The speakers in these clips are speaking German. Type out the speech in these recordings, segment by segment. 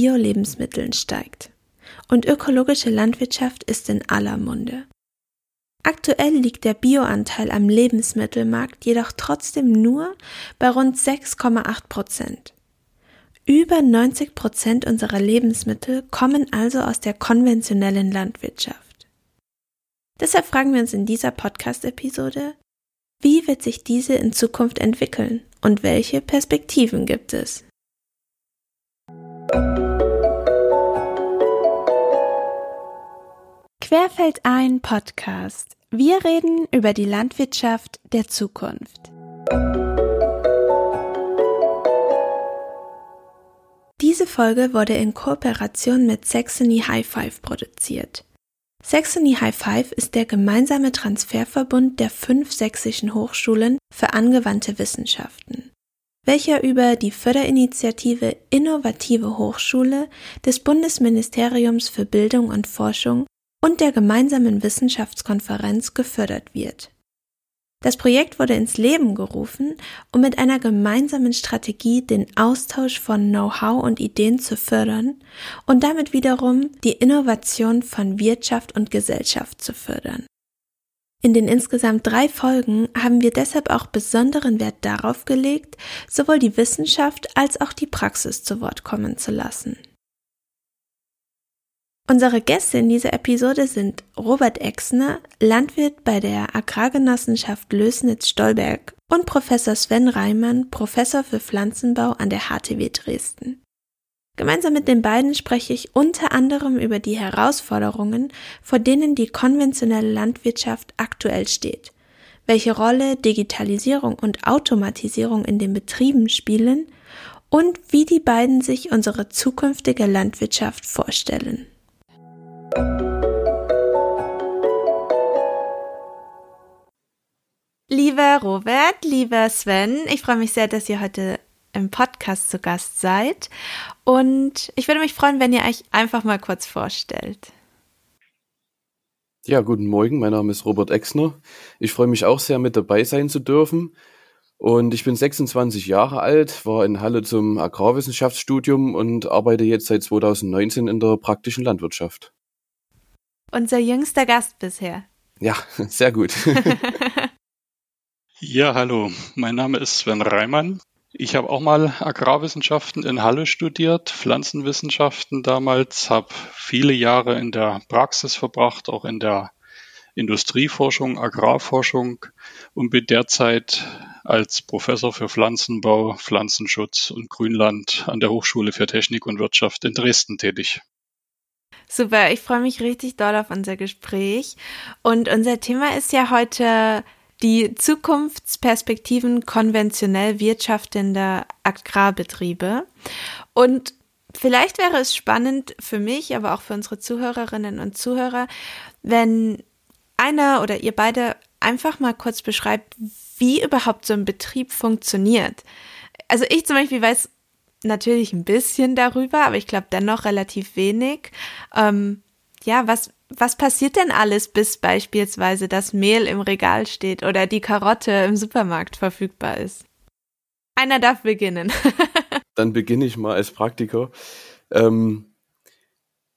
Bio-Lebensmitteln steigt. Und ökologische Landwirtschaft ist in aller Munde. Aktuell liegt der Bioanteil am Lebensmittelmarkt jedoch trotzdem nur bei rund 6,8 Prozent. Über 90 Prozent unserer Lebensmittel kommen also aus der konventionellen Landwirtschaft. Deshalb fragen wir uns in dieser Podcast-Episode, wie wird sich diese in Zukunft entwickeln und welche Perspektiven gibt es? Querfeld ein Podcast. Wir reden über die Landwirtschaft der Zukunft. Diese Folge wurde in Kooperation mit Saxony High Five produziert. Saxony High Five ist der gemeinsame Transferverbund der fünf sächsischen Hochschulen für angewandte Wissenschaften, welcher über die Förderinitiative Innovative Hochschule des Bundesministeriums für Bildung und Forschung und der gemeinsamen Wissenschaftskonferenz gefördert wird. Das Projekt wurde ins Leben gerufen, um mit einer gemeinsamen Strategie den Austausch von Know-how und Ideen zu fördern und damit wiederum die Innovation von Wirtschaft und Gesellschaft zu fördern. In den insgesamt drei Folgen haben wir deshalb auch besonderen Wert darauf gelegt, sowohl die Wissenschaft als auch die Praxis zu Wort kommen zu lassen. Unsere Gäste in dieser Episode sind Robert Exner, Landwirt bei der Agrargenossenschaft Lösnitz-Stolberg und Professor Sven Reimann, Professor für Pflanzenbau an der HTW Dresden. Gemeinsam mit den beiden spreche ich unter anderem über die Herausforderungen, vor denen die konventionelle Landwirtschaft aktuell steht, welche Rolle Digitalisierung und Automatisierung in den Betrieben spielen und wie die beiden sich unsere zukünftige Landwirtschaft vorstellen. Lieber Robert, lieber Sven, ich freue mich sehr, dass ihr heute im Podcast zu Gast seid. Und ich würde mich freuen, wenn ihr euch einfach mal kurz vorstellt. Ja, guten Morgen, mein Name ist Robert Exner. Ich freue mich auch sehr, mit dabei sein zu dürfen. Und ich bin 26 Jahre alt, war in Halle zum Agrarwissenschaftsstudium und arbeite jetzt seit 2019 in der praktischen Landwirtschaft. Unser jüngster Gast bisher. Ja, sehr gut. Ja, hallo. Mein Name ist Sven Reimann. Ich habe auch mal Agrarwissenschaften in Halle studiert, Pflanzenwissenschaften damals, habe viele Jahre in der Praxis verbracht, auch in der Industrieforschung, Agrarforschung und bin derzeit als Professor für Pflanzenbau, Pflanzenschutz und Grünland an der Hochschule für Technik und Wirtschaft in Dresden tätig. Super, ich freue mich richtig doll auf unser Gespräch. Und unser Thema ist ja heute die Zukunftsperspektiven konventionell wirtschaftender Agrarbetriebe. Und vielleicht wäre es spannend für mich, aber auch für unsere Zuhörerinnen und Zuhörer, wenn einer oder ihr beide einfach mal kurz beschreibt, wie überhaupt so ein Betrieb funktioniert. Also ich zum Beispiel weiß natürlich ein bisschen darüber, aber ich glaube dennoch relativ wenig. Ähm, ja, was, was passiert denn alles, bis beispielsweise das Mehl im Regal steht oder die Karotte im Supermarkt verfügbar ist? Einer darf beginnen. Dann beginne ich mal als Praktiker. Ähm,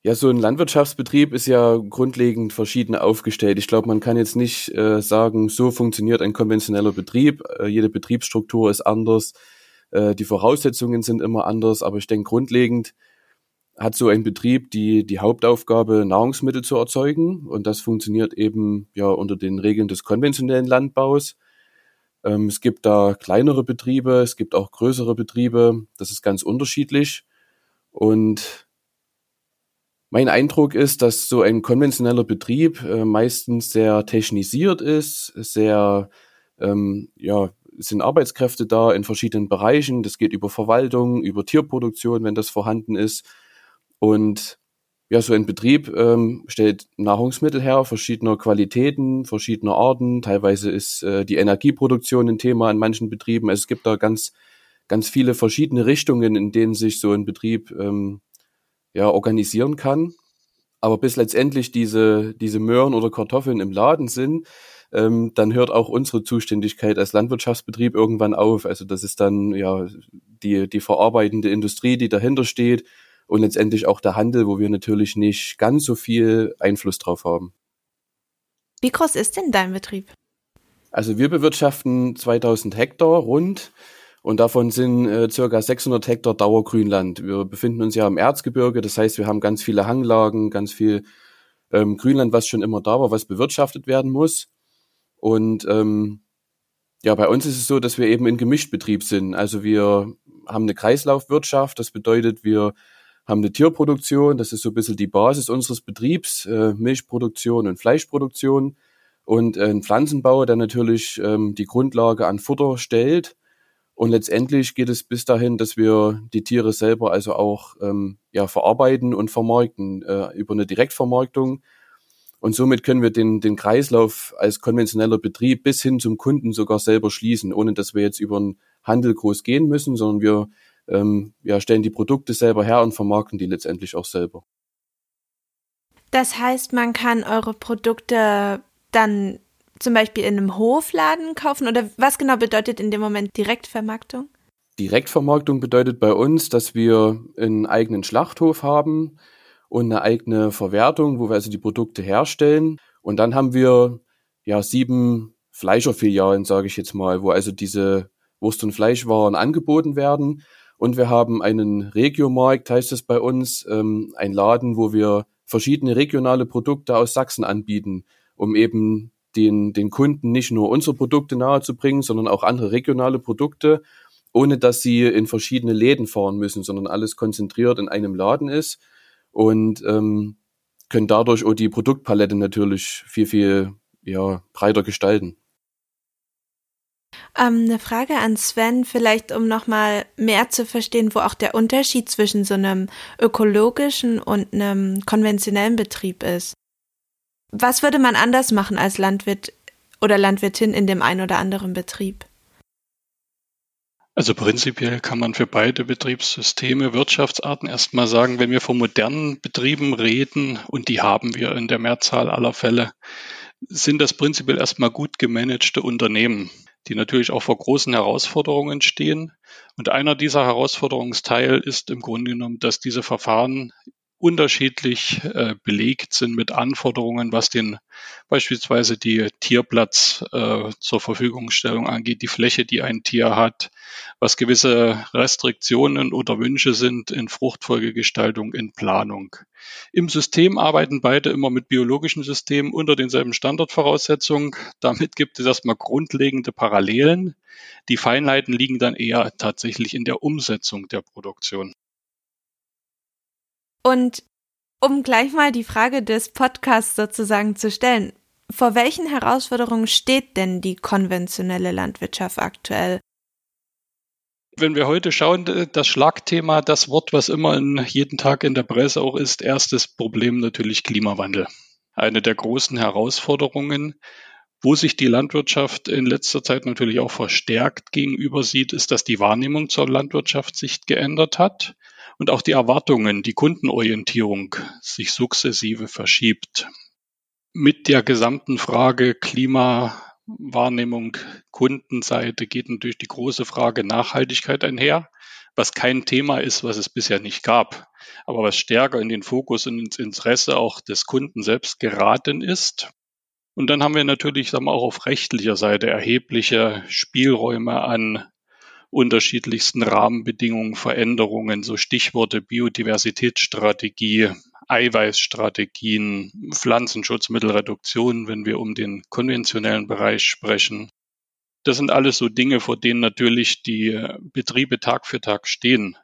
ja, so ein Landwirtschaftsbetrieb ist ja grundlegend verschieden aufgestellt. Ich glaube, man kann jetzt nicht äh, sagen, so funktioniert ein konventioneller Betrieb. Äh, jede Betriebsstruktur ist anders. Äh, die Voraussetzungen sind immer anders. Aber ich denke, grundlegend hat so ein Betrieb die, die Hauptaufgabe, Nahrungsmittel zu erzeugen. Und das funktioniert eben ja unter den Regeln des konventionellen Landbaus. Ähm, es gibt da kleinere Betriebe, es gibt auch größere Betriebe. Das ist ganz unterschiedlich. Und mein Eindruck ist, dass so ein konventioneller Betrieb äh, meistens sehr technisiert ist, sehr, ähm, ja, sind Arbeitskräfte da in verschiedenen Bereichen. Das geht über Verwaltung, über Tierproduktion, wenn das vorhanden ist. Und ja, so ein Betrieb ähm, stellt Nahrungsmittel her, verschiedener Qualitäten, verschiedener Arten. Teilweise ist äh, die Energieproduktion ein Thema in manchen Betrieben. Also es gibt da ganz, ganz viele verschiedene Richtungen, in denen sich so ein Betrieb ähm, ja organisieren kann. Aber bis letztendlich diese, diese Möhren oder Kartoffeln im Laden sind, ähm, dann hört auch unsere Zuständigkeit als Landwirtschaftsbetrieb irgendwann auf. Also das ist dann ja die, die verarbeitende Industrie, die dahinter steht und letztendlich auch der Handel, wo wir natürlich nicht ganz so viel Einfluss drauf haben. Wie groß ist denn dein Betrieb? Also wir bewirtschaften 2000 Hektar rund und davon sind äh, circa 600 Hektar Dauergrünland. Wir befinden uns ja im Erzgebirge, das heißt, wir haben ganz viele Hanglagen, ganz viel ähm, Grünland, was schon immer da war, was bewirtschaftet werden muss. Und ähm, ja, bei uns ist es so, dass wir eben in Gemischtbetrieb sind. Also wir haben eine Kreislaufwirtschaft, das bedeutet, wir haben eine Tierproduktion, das ist so ein bisschen die Basis unseres Betriebs, äh, Milchproduktion und Fleischproduktion und äh, ein Pflanzenbau, der natürlich ähm, die Grundlage an Futter stellt. Und letztendlich geht es bis dahin, dass wir die Tiere selber also auch ähm, ja, verarbeiten und vermarkten äh, über eine Direktvermarktung. Und somit können wir den, den Kreislauf als konventioneller Betrieb bis hin zum Kunden sogar selber schließen, ohne dass wir jetzt über einen Handel groß gehen müssen, sondern wir ähm, ja, stellen die Produkte selber her und vermarkten die letztendlich auch selber. Das heißt, man kann eure Produkte dann zum Beispiel in einem Hofladen kaufen oder was genau bedeutet in dem Moment Direktvermarktung? Direktvermarktung bedeutet bei uns, dass wir einen eigenen Schlachthof haben und eine eigene Verwertung, wo wir also die Produkte herstellen. Und dann haben wir ja sieben Fleischerfilialen, sage ich jetzt mal, wo also diese Wurst- und Fleischwaren angeboten werden. Und wir haben einen Regiomarkt, heißt es bei uns, ähm, ein Laden, wo wir verschiedene regionale Produkte aus Sachsen anbieten, um eben den, den Kunden nicht nur unsere Produkte nahezubringen, sondern auch andere regionale Produkte, ohne dass sie in verschiedene Läden fahren müssen, sondern alles konzentriert in einem Laden ist und ähm, können dadurch auch die Produktpalette natürlich viel, viel ja, breiter gestalten. Ähm, eine Frage an Sven, vielleicht um nochmal mehr zu verstehen, wo auch der Unterschied zwischen so einem ökologischen und einem konventionellen Betrieb ist. Was würde man anders machen als Landwirt oder Landwirtin in dem einen oder anderen Betrieb? Also prinzipiell kann man für beide Betriebssysteme, Wirtschaftsarten erstmal sagen, wenn wir von modernen Betrieben reden, und die haben wir in der Mehrzahl aller Fälle, sind das prinzipiell erstmal gut gemanagte Unternehmen, die natürlich auch vor großen Herausforderungen stehen. Und einer dieser Herausforderungsteil ist im Grunde genommen, dass diese Verfahren unterschiedlich äh, belegt sind mit Anforderungen, was den beispielsweise die Tierplatz äh, zur Verfügungstellung angeht, die Fläche, die ein Tier hat, was gewisse Restriktionen oder Wünsche sind in Fruchtfolgegestaltung, in Planung. Im System arbeiten beide immer mit biologischen Systemen unter denselben Standardvoraussetzungen. Damit gibt es erstmal grundlegende Parallelen. Die Feinheiten liegen dann eher tatsächlich in der Umsetzung der Produktion. Und um gleich mal die Frage des Podcasts sozusagen zu stellen, vor welchen Herausforderungen steht denn die konventionelle Landwirtschaft aktuell? Wenn wir heute schauen, das Schlagthema, das Wort, was immer in, jeden Tag in der Presse auch ist, erstes Problem natürlich Klimawandel. Eine der großen Herausforderungen, wo sich die Landwirtschaft in letzter Zeit natürlich auch verstärkt gegenüber sieht, ist, dass die Wahrnehmung zur Landwirtschaft sich geändert hat und auch die Erwartungen, die Kundenorientierung sich sukzessive verschiebt. Mit der gesamten Frage Klimawahrnehmung Kundenseite geht natürlich die große Frage Nachhaltigkeit einher, was kein Thema ist, was es bisher nicht gab, aber was stärker in den Fokus und ins Interesse auch des Kunden selbst geraten ist. Und dann haben wir natürlich sagen wir, auch auf rechtlicher Seite erhebliche Spielräume an unterschiedlichsten Rahmenbedingungen, Veränderungen, so Stichworte Biodiversitätsstrategie, Eiweißstrategien, Pflanzenschutzmittelreduktion, wenn wir um den konventionellen Bereich sprechen. Das sind alles so Dinge, vor denen natürlich die Betriebe Tag für Tag stehen.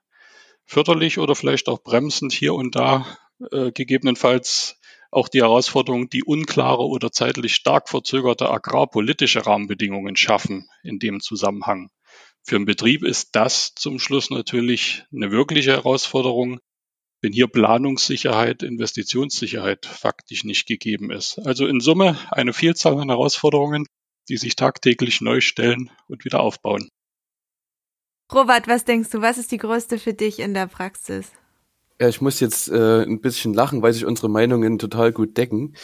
Förderlich oder vielleicht auch bremsend hier und da äh, gegebenenfalls auch die Herausforderung, die unklare oder zeitlich stark verzögerte agrarpolitische Rahmenbedingungen schaffen in dem Zusammenhang. Für einen Betrieb ist das zum Schluss natürlich eine wirkliche Herausforderung, wenn hier Planungssicherheit, Investitionssicherheit faktisch nicht gegeben ist. Also in Summe eine Vielzahl an Herausforderungen, die sich tagtäglich neu stellen und wieder aufbauen. Robert, was denkst du, was ist die größte für dich in der Praxis? Ja, ich muss jetzt äh, ein bisschen lachen, weil sich unsere Meinungen total gut decken.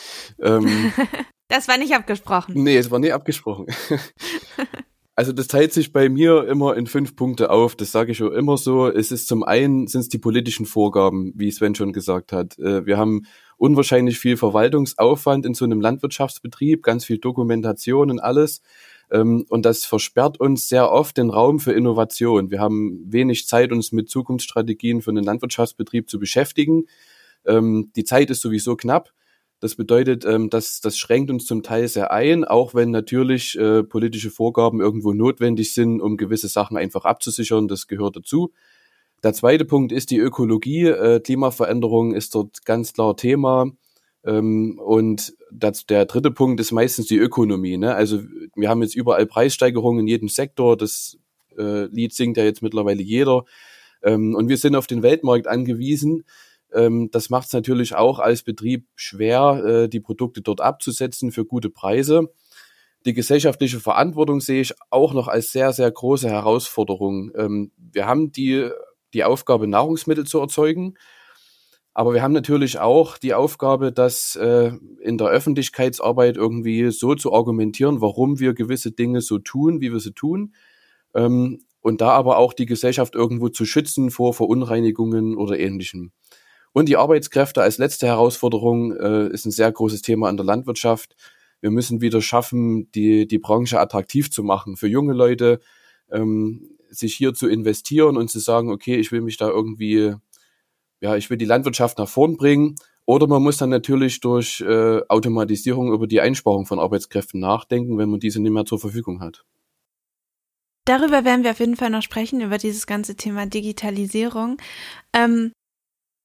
Ähm, das war nicht abgesprochen. Nee, es war nie abgesprochen. Also das teilt sich bei mir immer in fünf Punkte auf. Das sage ich auch immer so. Es ist zum einen sind es die politischen Vorgaben, wie Sven schon gesagt hat. Äh, wir haben unwahrscheinlich viel Verwaltungsaufwand in so einem Landwirtschaftsbetrieb, ganz viel Dokumentation und alles. Ähm, und das versperrt uns sehr oft den Raum für Innovation. Wir haben wenig Zeit, uns mit Zukunftsstrategien für einen Landwirtschaftsbetrieb zu beschäftigen. Ähm, die Zeit ist sowieso knapp. Das bedeutet, ähm, dass das schränkt uns zum Teil sehr ein, auch wenn natürlich äh, politische Vorgaben irgendwo notwendig sind, um gewisse Sachen einfach abzusichern. Das gehört dazu. Der zweite Punkt ist die Ökologie. Äh, Klimaveränderung ist dort ganz klar Thema. Ähm, und das, der dritte Punkt ist meistens die Ökonomie. Ne? Also wir haben jetzt überall Preissteigerungen in jedem Sektor. Das äh, Lied singt ja jetzt mittlerweile jeder. Ähm, und wir sind auf den Weltmarkt angewiesen. Ähm, das macht es natürlich auch als Betrieb schwer, äh, die Produkte dort abzusetzen für gute Preise. Die gesellschaftliche Verantwortung sehe ich auch noch als sehr, sehr große Herausforderung. Ähm, wir haben die, die Aufgabe, Nahrungsmittel zu erzeugen. Aber wir haben natürlich auch die Aufgabe, das äh, in der Öffentlichkeitsarbeit irgendwie so zu argumentieren, warum wir gewisse Dinge so tun, wie wir sie tun. Ähm, und da aber auch die Gesellschaft irgendwo zu schützen vor Verunreinigungen oder ähnlichem. Und die Arbeitskräfte als letzte Herausforderung äh, ist ein sehr großes Thema in der Landwirtschaft. Wir müssen wieder schaffen, die, die Branche attraktiv zu machen für junge Leute, ähm, sich hier zu investieren und zu sagen, okay, ich will mich da irgendwie, ja, ich will die Landwirtschaft nach vorn bringen. Oder man muss dann natürlich durch äh, Automatisierung über die Einsparung von Arbeitskräften nachdenken, wenn man diese nicht mehr zur Verfügung hat. Darüber werden wir auf jeden Fall noch sprechen, über dieses ganze Thema Digitalisierung. Ähm,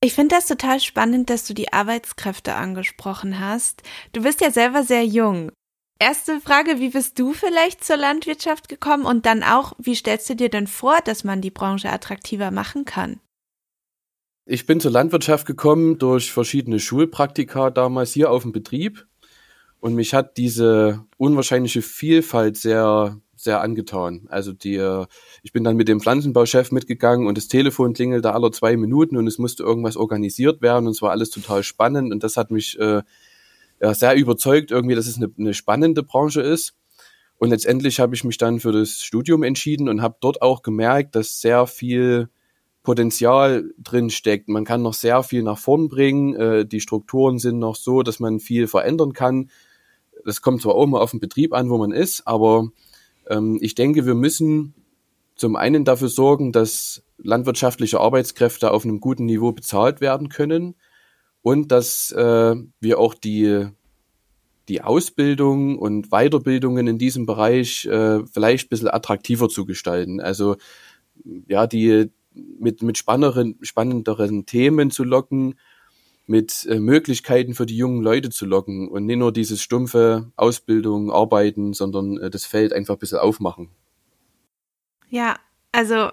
ich finde das total spannend, dass du die Arbeitskräfte angesprochen hast. Du bist ja selber sehr jung. Erste Frage, wie bist du vielleicht zur Landwirtschaft gekommen und dann auch, wie stellst du dir denn vor, dass man die Branche attraktiver machen kann? Ich bin zur Landwirtschaft gekommen durch verschiedene Schulpraktika damals hier auf dem Betrieb und mich hat diese unwahrscheinliche Vielfalt sehr sehr angetan. Also die, äh, ich bin dann mit dem Pflanzenbauchef mitgegangen und das Telefon klingelte alle zwei Minuten und es musste irgendwas organisiert werden und es war alles total spannend und das hat mich äh, ja, sehr überzeugt irgendwie, dass es eine, eine spannende Branche ist. Und letztendlich habe ich mich dann für das Studium entschieden und habe dort auch gemerkt, dass sehr viel Potenzial drin steckt. Man kann noch sehr viel nach vorn bringen. Äh, die Strukturen sind noch so, dass man viel verändern kann. Das kommt zwar auch mal auf den Betrieb an, wo man ist, aber ähm, ich denke, wir müssen zum einen dafür sorgen, dass landwirtschaftliche Arbeitskräfte auf einem guten Niveau bezahlt werden können und dass äh, wir auch die, die Ausbildung und Weiterbildungen in diesem Bereich äh, vielleicht ein bisschen attraktiver zu gestalten. Also ja, die mit, mit spannenderen, spannenderen Themen zu locken, mit äh, Möglichkeiten für die jungen Leute zu locken und nicht nur dieses stumpfe Ausbildung, Arbeiten, sondern äh, das Feld einfach ein bisschen aufmachen. Ja, also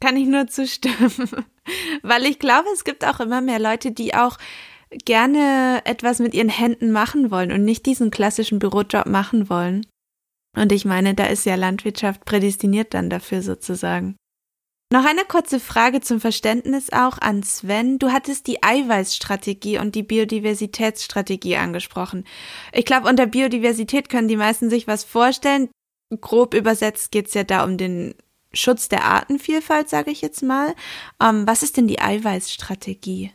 kann ich nur zustimmen, weil ich glaube, es gibt auch immer mehr Leute, die auch gerne etwas mit ihren Händen machen wollen und nicht diesen klassischen Bürojob machen wollen. Und ich meine, da ist ja Landwirtschaft prädestiniert dann dafür sozusagen. Noch eine kurze Frage zum Verständnis auch an Sven. Du hattest die Eiweißstrategie und die Biodiversitätsstrategie angesprochen. Ich glaube, unter Biodiversität können die meisten sich was vorstellen. Grob übersetzt geht's ja da um den Schutz der Artenvielfalt, sage ich jetzt mal. Ähm, was ist denn die Eiweißstrategie?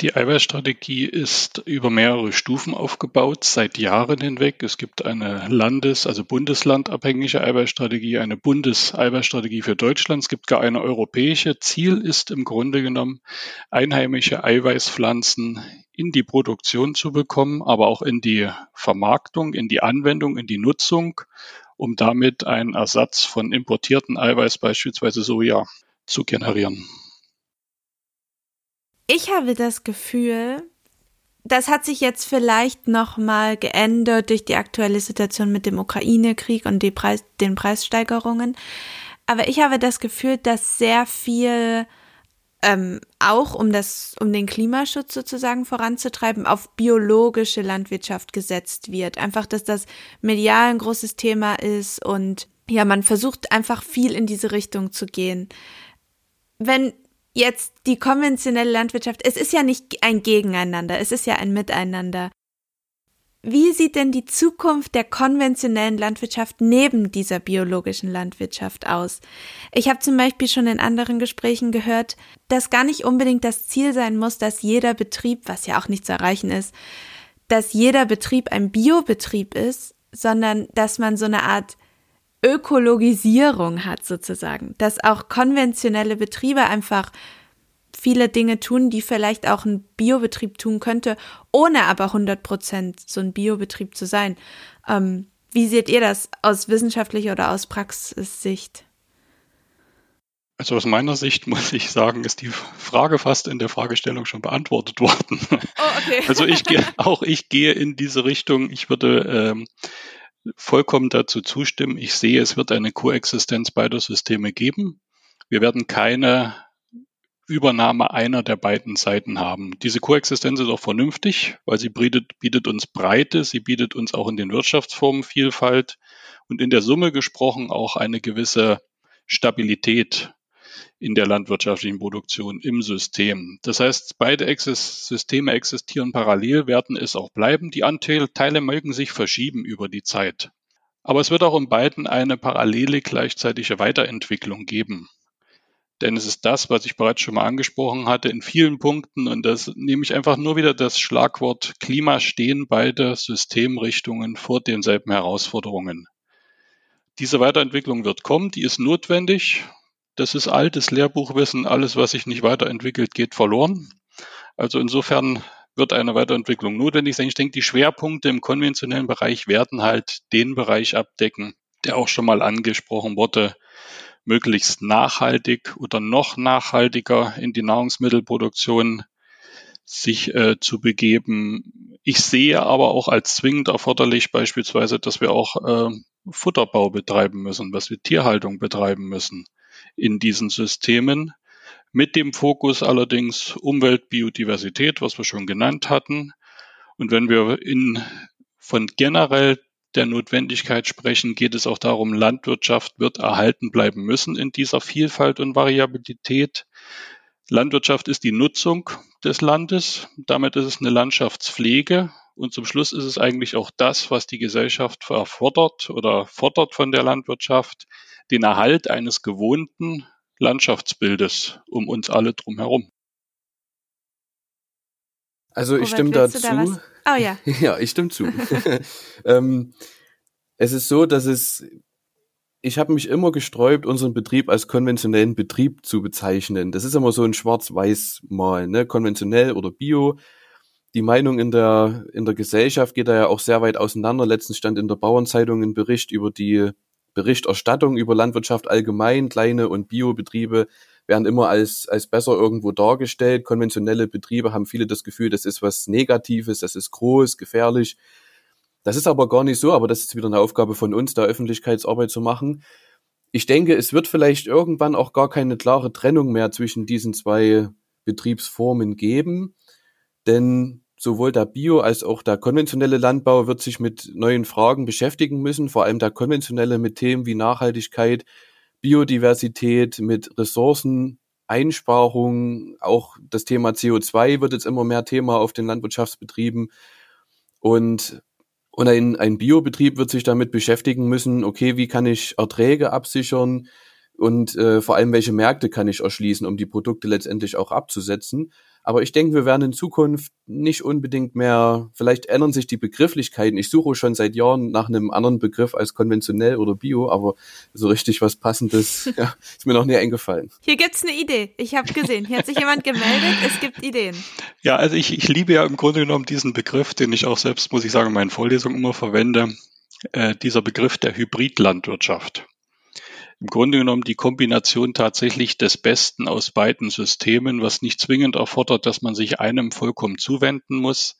Die Eiweißstrategie ist über mehrere Stufen aufgebaut, seit Jahren hinweg. Es gibt eine Landes-, also bundeslandabhängige Eiweißstrategie, eine Bundeseiweißstrategie für Deutschland. Es gibt gar eine europäische. Ziel ist im Grunde genommen, einheimische Eiweißpflanzen in die Produktion zu bekommen, aber auch in die Vermarktung, in die Anwendung, in die Nutzung, um damit einen Ersatz von importierten Eiweiß, beispielsweise Soja, zu generieren. Ich habe das Gefühl, das hat sich jetzt vielleicht noch mal geändert durch die aktuelle Situation mit dem Ukraine-Krieg und Preis, den Preissteigerungen. Aber ich habe das Gefühl, dass sehr viel ähm, auch um das, um den Klimaschutz sozusagen voranzutreiben, auf biologische Landwirtschaft gesetzt wird. Einfach, dass das medial ein großes Thema ist und ja, man versucht einfach viel in diese Richtung zu gehen. Wenn jetzt die konventionelle Landwirtschaft, es ist ja nicht ein Gegeneinander, es ist ja ein Miteinander. wie sieht denn die Zukunft der konventionellen Landwirtschaft neben dieser biologischen Landwirtschaft aus? Ich habe zum Beispiel schon in anderen Gesprächen gehört, dass gar nicht unbedingt das Ziel sein muss, dass jeder Betrieb, was ja auch nicht zu erreichen ist, dass jeder Betrieb ein Biobetrieb ist, sondern dass man so eine Art Ökologisierung hat sozusagen, dass auch konventionelle Betriebe einfach viele Dinge tun, die vielleicht auch ein Biobetrieb tun könnte, ohne aber 100 Prozent so ein Biobetrieb zu sein. Ähm, wie seht ihr das aus wissenschaftlicher oder aus Praxissicht? Also aus meiner Sicht muss ich sagen, ist die Frage fast in der Fragestellung schon beantwortet worden. Oh, okay. Also ich gehe, auch ich gehe in diese Richtung. Ich würde ähm, vollkommen dazu zustimmen. Ich sehe, es wird eine Koexistenz beider Systeme geben. Wir werden keine Übernahme einer der beiden Seiten haben. Diese Koexistenz ist auch vernünftig, weil sie bietet, bietet uns Breite, sie bietet uns auch in den Wirtschaftsformen Vielfalt und in der Summe gesprochen auch eine gewisse Stabilität in der landwirtschaftlichen Produktion im System. Das heißt, beide Systeme existieren parallel, werden es auch bleiben. Die Anteile mögen sich verschieben über die Zeit. Aber es wird auch in beiden eine parallele gleichzeitige Weiterentwicklung geben. Denn es ist das, was ich bereits schon mal angesprochen hatte, in vielen Punkten. Und das nehme ich einfach nur wieder das Schlagwort Klima stehen beide Systemrichtungen vor denselben Herausforderungen. Diese Weiterentwicklung wird kommen, die ist notwendig. Das ist altes Lehrbuchwissen. Alles, was sich nicht weiterentwickelt, geht verloren. Also insofern wird eine Weiterentwicklung notwendig sein. Ich denke, die Schwerpunkte im konventionellen Bereich werden halt den Bereich abdecken, der auch schon mal angesprochen wurde, möglichst nachhaltig oder noch nachhaltiger in die Nahrungsmittelproduktion sich äh, zu begeben. Ich sehe aber auch als zwingend erforderlich beispielsweise, dass wir auch äh, Futterbau betreiben müssen, dass wir Tierhaltung betreiben müssen in diesen Systemen. Mit dem Fokus allerdings Umwelt, Biodiversität, was wir schon genannt hatten. Und wenn wir in, von generell der Notwendigkeit sprechen, geht es auch darum, Landwirtschaft wird erhalten bleiben müssen in dieser Vielfalt und Variabilität. Landwirtschaft ist die Nutzung des Landes, damit ist es eine Landschaftspflege und zum Schluss ist es eigentlich auch das, was die Gesellschaft erfordert oder fordert von der Landwirtschaft, den Erhalt eines gewohnten Landschaftsbildes um uns alle drumherum. Also ich stimme dazu. Da oh ja. ja, ich stimme zu. ähm, es ist so, dass es, ich habe mich immer gesträubt, unseren Betrieb als konventionellen Betrieb zu bezeichnen. Das ist immer so ein Schwarz-Weiß-Mal, ne? konventionell oder Bio. Die Meinung in der, in der Gesellschaft geht da ja auch sehr weit auseinander. Letztens stand in der Bauernzeitung ein Bericht über die Berichterstattung über Landwirtschaft allgemein, kleine und Biobetriebe werden immer als, als besser irgendwo dargestellt. Konventionelle Betriebe haben viele das Gefühl, das ist was Negatives, das ist groß, gefährlich. Das ist aber gar nicht so, aber das ist wieder eine Aufgabe von uns, da Öffentlichkeitsarbeit zu machen. Ich denke, es wird vielleicht irgendwann auch gar keine klare Trennung mehr zwischen diesen zwei Betriebsformen geben, denn sowohl der Bio als auch der konventionelle Landbau wird sich mit neuen Fragen beschäftigen müssen, vor allem der konventionelle mit Themen wie Nachhaltigkeit, Biodiversität, mit Ressourceneinsparung, auch das Thema CO2 wird jetzt immer mehr Thema auf den Landwirtschaftsbetrieben und und ein, ein Biobetrieb wird sich damit beschäftigen müssen, okay, wie kann ich Erträge absichern und äh, vor allem, welche Märkte kann ich erschließen, um die Produkte letztendlich auch abzusetzen. Aber ich denke, wir werden in Zukunft nicht unbedingt mehr, vielleicht ändern sich die Begrifflichkeiten. Ich suche schon seit Jahren nach einem anderen Begriff als konventionell oder bio, aber so richtig was Passendes ja, ist mir noch nie eingefallen. Hier gibt's eine Idee. Ich habe gesehen, hier hat sich jemand gemeldet, es gibt Ideen. Ja, also ich, ich liebe ja im Grunde genommen diesen Begriff, den ich auch selbst, muss ich sagen, in meinen Vorlesungen immer verwende. Äh, dieser Begriff der Hybridlandwirtschaft im Grunde genommen die Kombination tatsächlich des Besten aus beiden Systemen, was nicht zwingend erfordert, dass man sich einem vollkommen zuwenden muss.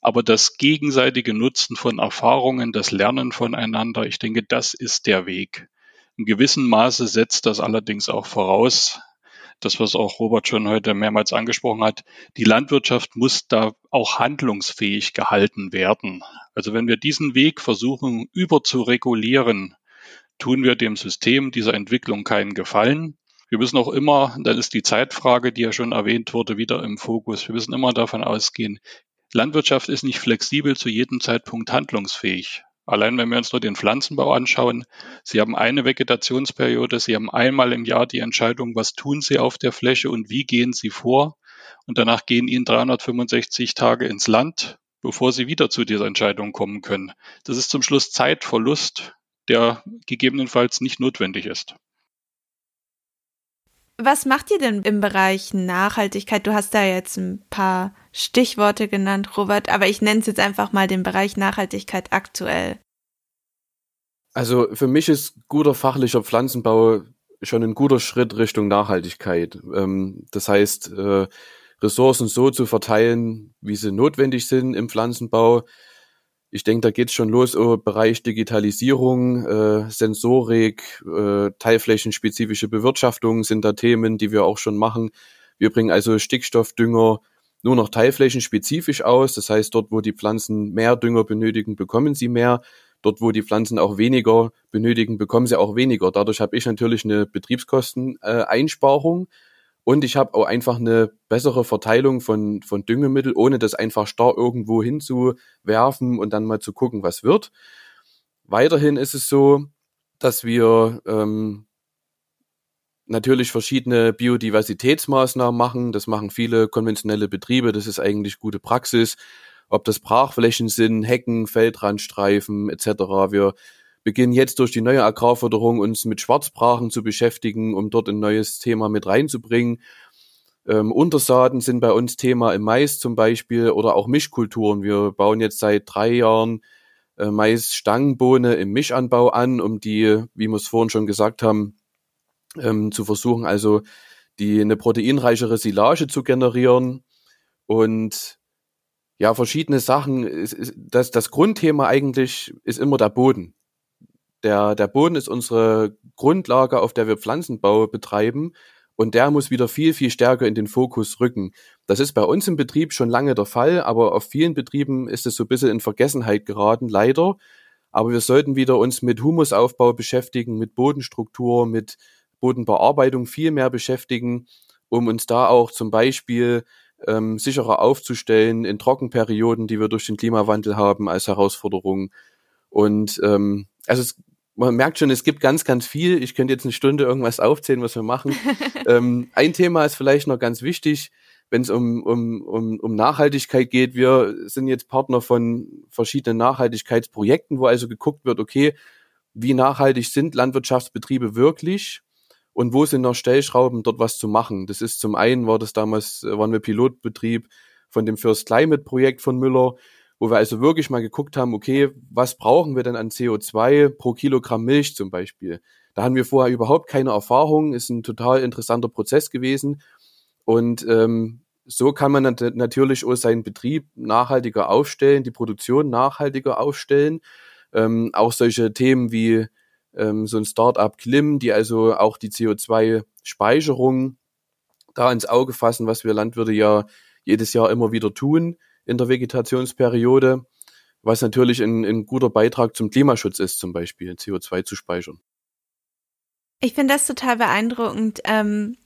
Aber das gegenseitige Nutzen von Erfahrungen, das Lernen voneinander, ich denke, das ist der Weg. In gewissem Maße setzt das allerdings auch voraus, das, was auch Robert schon heute mehrmals angesprochen hat, die Landwirtschaft muss da auch handlungsfähig gehalten werden. Also wenn wir diesen Weg versuchen überzuregulieren, tun wir dem System dieser Entwicklung keinen Gefallen. Wir müssen auch immer, dann ist die Zeitfrage, die ja schon erwähnt wurde, wieder im Fokus. Wir müssen immer davon ausgehen, Landwirtschaft ist nicht flexibel zu jedem Zeitpunkt handlungsfähig. Allein wenn wir uns nur den Pflanzenbau anschauen, Sie haben eine Vegetationsperiode, Sie haben einmal im Jahr die Entscheidung, was tun Sie auf der Fläche und wie gehen Sie vor. Und danach gehen Ihnen 365 Tage ins Land, bevor Sie wieder zu dieser Entscheidung kommen können. Das ist zum Schluss Zeitverlust, der gegebenenfalls nicht notwendig ist. Was macht ihr denn im Bereich Nachhaltigkeit? Du hast da jetzt ein paar Stichworte genannt, Robert, aber ich nenne es jetzt einfach mal den Bereich Nachhaltigkeit aktuell. Also für mich ist guter fachlicher Pflanzenbau schon ein guter Schritt Richtung Nachhaltigkeit. Ähm, das heißt, äh, Ressourcen so zu verteilen, wie sie notwendig sind im Pflanzenbau, ich denke, da geht's schon los im Bereich Digitalisierung, äh, Sensorik, äh, teilflächenspezifische Bewirtschaftung sind da Themen, die wir auch schon machen. Wir bringen also Stickstoffdünger nur noch teilflächenspezifisch aus. Das heißt, dort, wo die Pflanzen mehr Dünger benötigen, bekommen sie mehr. Dort, wo die Pflanzen auch weniger benötigen, bekommen sie auch weniger. Dadurch habe ich natürlich eine Betriebskosteneinsparung. Äh, und ich habe auch einfach eine bessere Verteilung von, von Düngemittel, ohne das einfach starr irgendwo hinzuwerfen und dann mal zu gucken, was wird. Weiterhin ist es so, dass wir ähm, natürlich verschiedene Biodiversitätsmaßnahmen machen. Das machen viele konventionelle Betriebe. Das ist eigentlich gute Praxis. Ob das Brachflächen sind, Hecken, Feldrandstreifen etc. Wir beginnen jetzt durch die neue Agrarförderung uns mit Schwarzbrachen zu beschäftigen, um dort ein neues Thema mit reinzubringen. Ähm, Untersaaten sind bei uns Thema im Mais zum Beispiel oder auch Mischkulturen. Wir bauen jetzt seit drei Jahren äh, Mais-Stangenbohne im Mischanbau an, um die, wie wir es vorhin schon gesagt haben, ähm, zu versuchen, also die eine proteinreichere Silage zu generieren und ja, verschiedene Sachen. Das, das Grundthema eigentlich ist immer der Boden. Der, der Boden ist unsere Grundlage, auf der wir Pflanzenbau betreiben. Und der muss wieder viel, viel stärker in den Fokus rücken. Das ist bei uns im Betrieb schon lange der Fall, aber auf vielen Betrieben ist es so ein bisschen in Vergessenheit geraten, leider. Aber wir sollten wieder uns mit Humusaufbau beschäftigen, mit Bodenstruktur, mit Bodenbearbeitung viel mehr beschäftigen, um uns da auch zum Beispiel ähm, sicherer aufzustellen in Trockenperioden, die wir durch den Klimawandel haben als Herausforderung. Und ähm, also es man merkt schon, es gibt ganz, ganz viel. Ich könnte jetzt eine Stunde irgendwas aufzählen, was wir machen. ähm, ein Thema ist vielleicht noch ganz wichtig, wenn es um, um, um, um Nachhaltigkeit geht. Wir sind jetzt Partner von verschiedenen Nachhaltigkeitsprojekten, wo also geguckt wird, okay, wie nachhaltig sind Landwirtschaftsbetriebe wirklich und wo sind noch Stellschrauben, dort was zu machen. Das ist zum einen, war das damals, waren wir Pilotbetrieb von dem First Climate Projekt von Müller wo wir also wirklich mal geguckt haben, okay, was brauchen wir denn an CO2 pro Kilogramm Milch zum Beispiel? Da haben wir vorher überhaupt keine Erfahrung, ist ein total interessanter Prozess gewesen. Und ähm, so kann man natürlich auch seinen Betrieb nachhaltiger aufstellen, die Produktion nachhaltiger aufstellen. Ähm, auch solche Themen wie ähm, so ein Startup Klim, die also auch die CO2-Speicherung da ins Auge fassen, was wir Landwirte ja jedes Jahr immer wieder tun in der Vegetationsperiode, was natürlich ein, ein guter Beitrag zum Klimaschutz ist, zum Beispiel CO2 zu speichern. Ich finde das total beeindruckend. Ähm,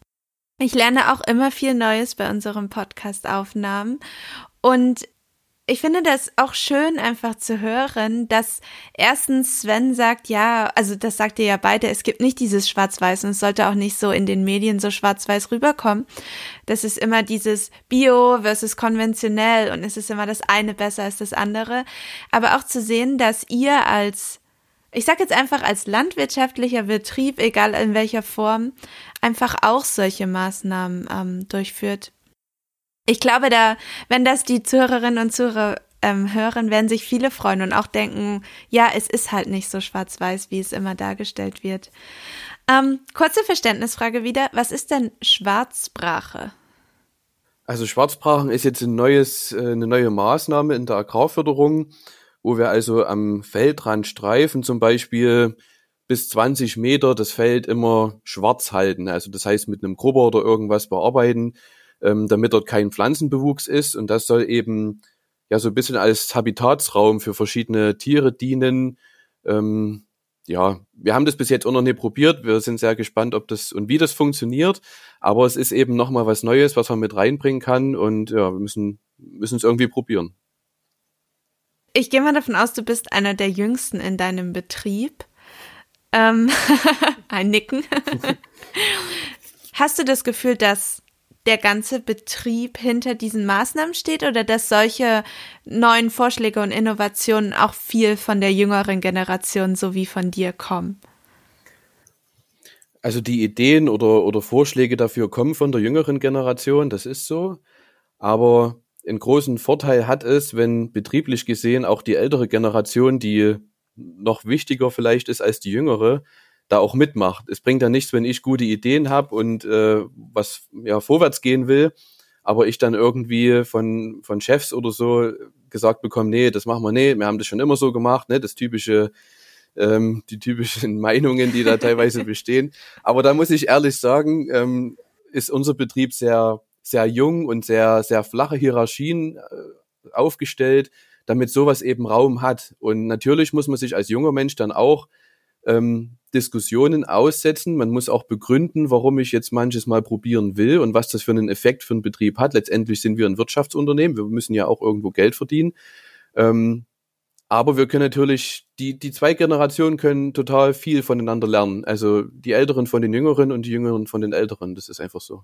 ich lerne auch immer viel Neues bei unseren Podcast-Aufnahmen. Und ich finde das auch schön einfach zu hören, dass erstens Sven sagt, ja, also das sagt ihr ja beide, es gibt nicht dieses Schwarz-Weiß und es sollte auch nicht so in den Medien so schwarz-weiß rüberkommen. Das ist immer dieses Bio versus konventionell und es ist immer das eine besser als das andere. Aber auch zu sehen, dass ihr als ich sage jetzt einfach als landwirtschaftlicher Betrieb, egal in welcher Form, einfach auch solche Maßnahmen ähm, durchführt. Ich glaube, da, wenn das die Zuhörerinnen und Zuhörer ähm, hören, werden sich viele freuen und auch denken, ja, es ist halt nicht so schwarz-weiß, wie es immer dargestellt wird. Ähm, kurze Verständnisfrage wieder. Was ist denn Schwarzbrache? Also Schwarzbrachen ist jetzt ein neues, äh, eine neue Maßnahme in der Agrarförderung, wo wir also am Feldrand Streifen zum Beispiel bis 20 Meter das Feld immer schwarz halten. Also das heißt mit einem Grubber oder irgendwas bearbeiten ähm, damit dort kein Pflanzenbewuchs ist. Und das soll eben ja so ein bisschen als Habitatsraum für verschiedene Tiere dienen. Ähm, ja, wir haben das bis jetzt auch noch nicht probiert. Wir sind sehr gespannt, ob das und wie das funktioniert. Aber es ist eben nochmal was Neues, was man mit reinbringen kann und ja, wir müssen, müssen es irgendwie probieren. Ich gehe mal davon aus, du bist einer der Jüngsten in deinem Betrieb. Ähm, ein Nicken. Hast du das Gefühl, dass der ganze Betrieb hinter diesen Maßnahmen steht oder dass solche neuen Vorschläge und Innovationen auch viel von der jüngeren Generation sowie von dir kommen? Also die Ideen oder, oder Vorschläge dafür kommen von der jüngeren Generation, das ist so. Aber einen großen Vorteil hat es, wenn betrieblich gesehen auch die ältere Generation, die noch wichtiger vielleicht ist als die jüngere, da auch mitmacht. Es bringt ja nichts, wenn ich gute Ideen habe und äh, was ja vorwärts gehen will, aber ich dann irgendwie von von Chefs oder so gesagt bekomme, nee, das machen wir nee, wir haben das schon immer so gemacht, ne, das typische ähm, die typischen Meinungen, die da teilweise bestehen. Aber da muss ich ehrlich sagen, ähm, ist unser Betrieb sehr sehr jung und sehr sehr flache Hierarchien äh, aufgestellt, damit sowas eben Raum hat. Und natürlich muss man sich als junger Mensch dann auch ähm, Diskussionen aussetzen. Man muss auch begründen, warum ich jetzt manches mal probieren will und was das für einen Effekt für einen Betrieb hat. Letztendlich sind wir ein Wirtschaftsunternehmen. Wir müssen ja auch irgendwo Geld verdienen. Ähm, aber wir können natürlich, die, die zwei Generationen können total viel voneinander lernen. Also die Älteren von den Jüngeren und die Jüngeren von den Älteren. Das ist einfach so.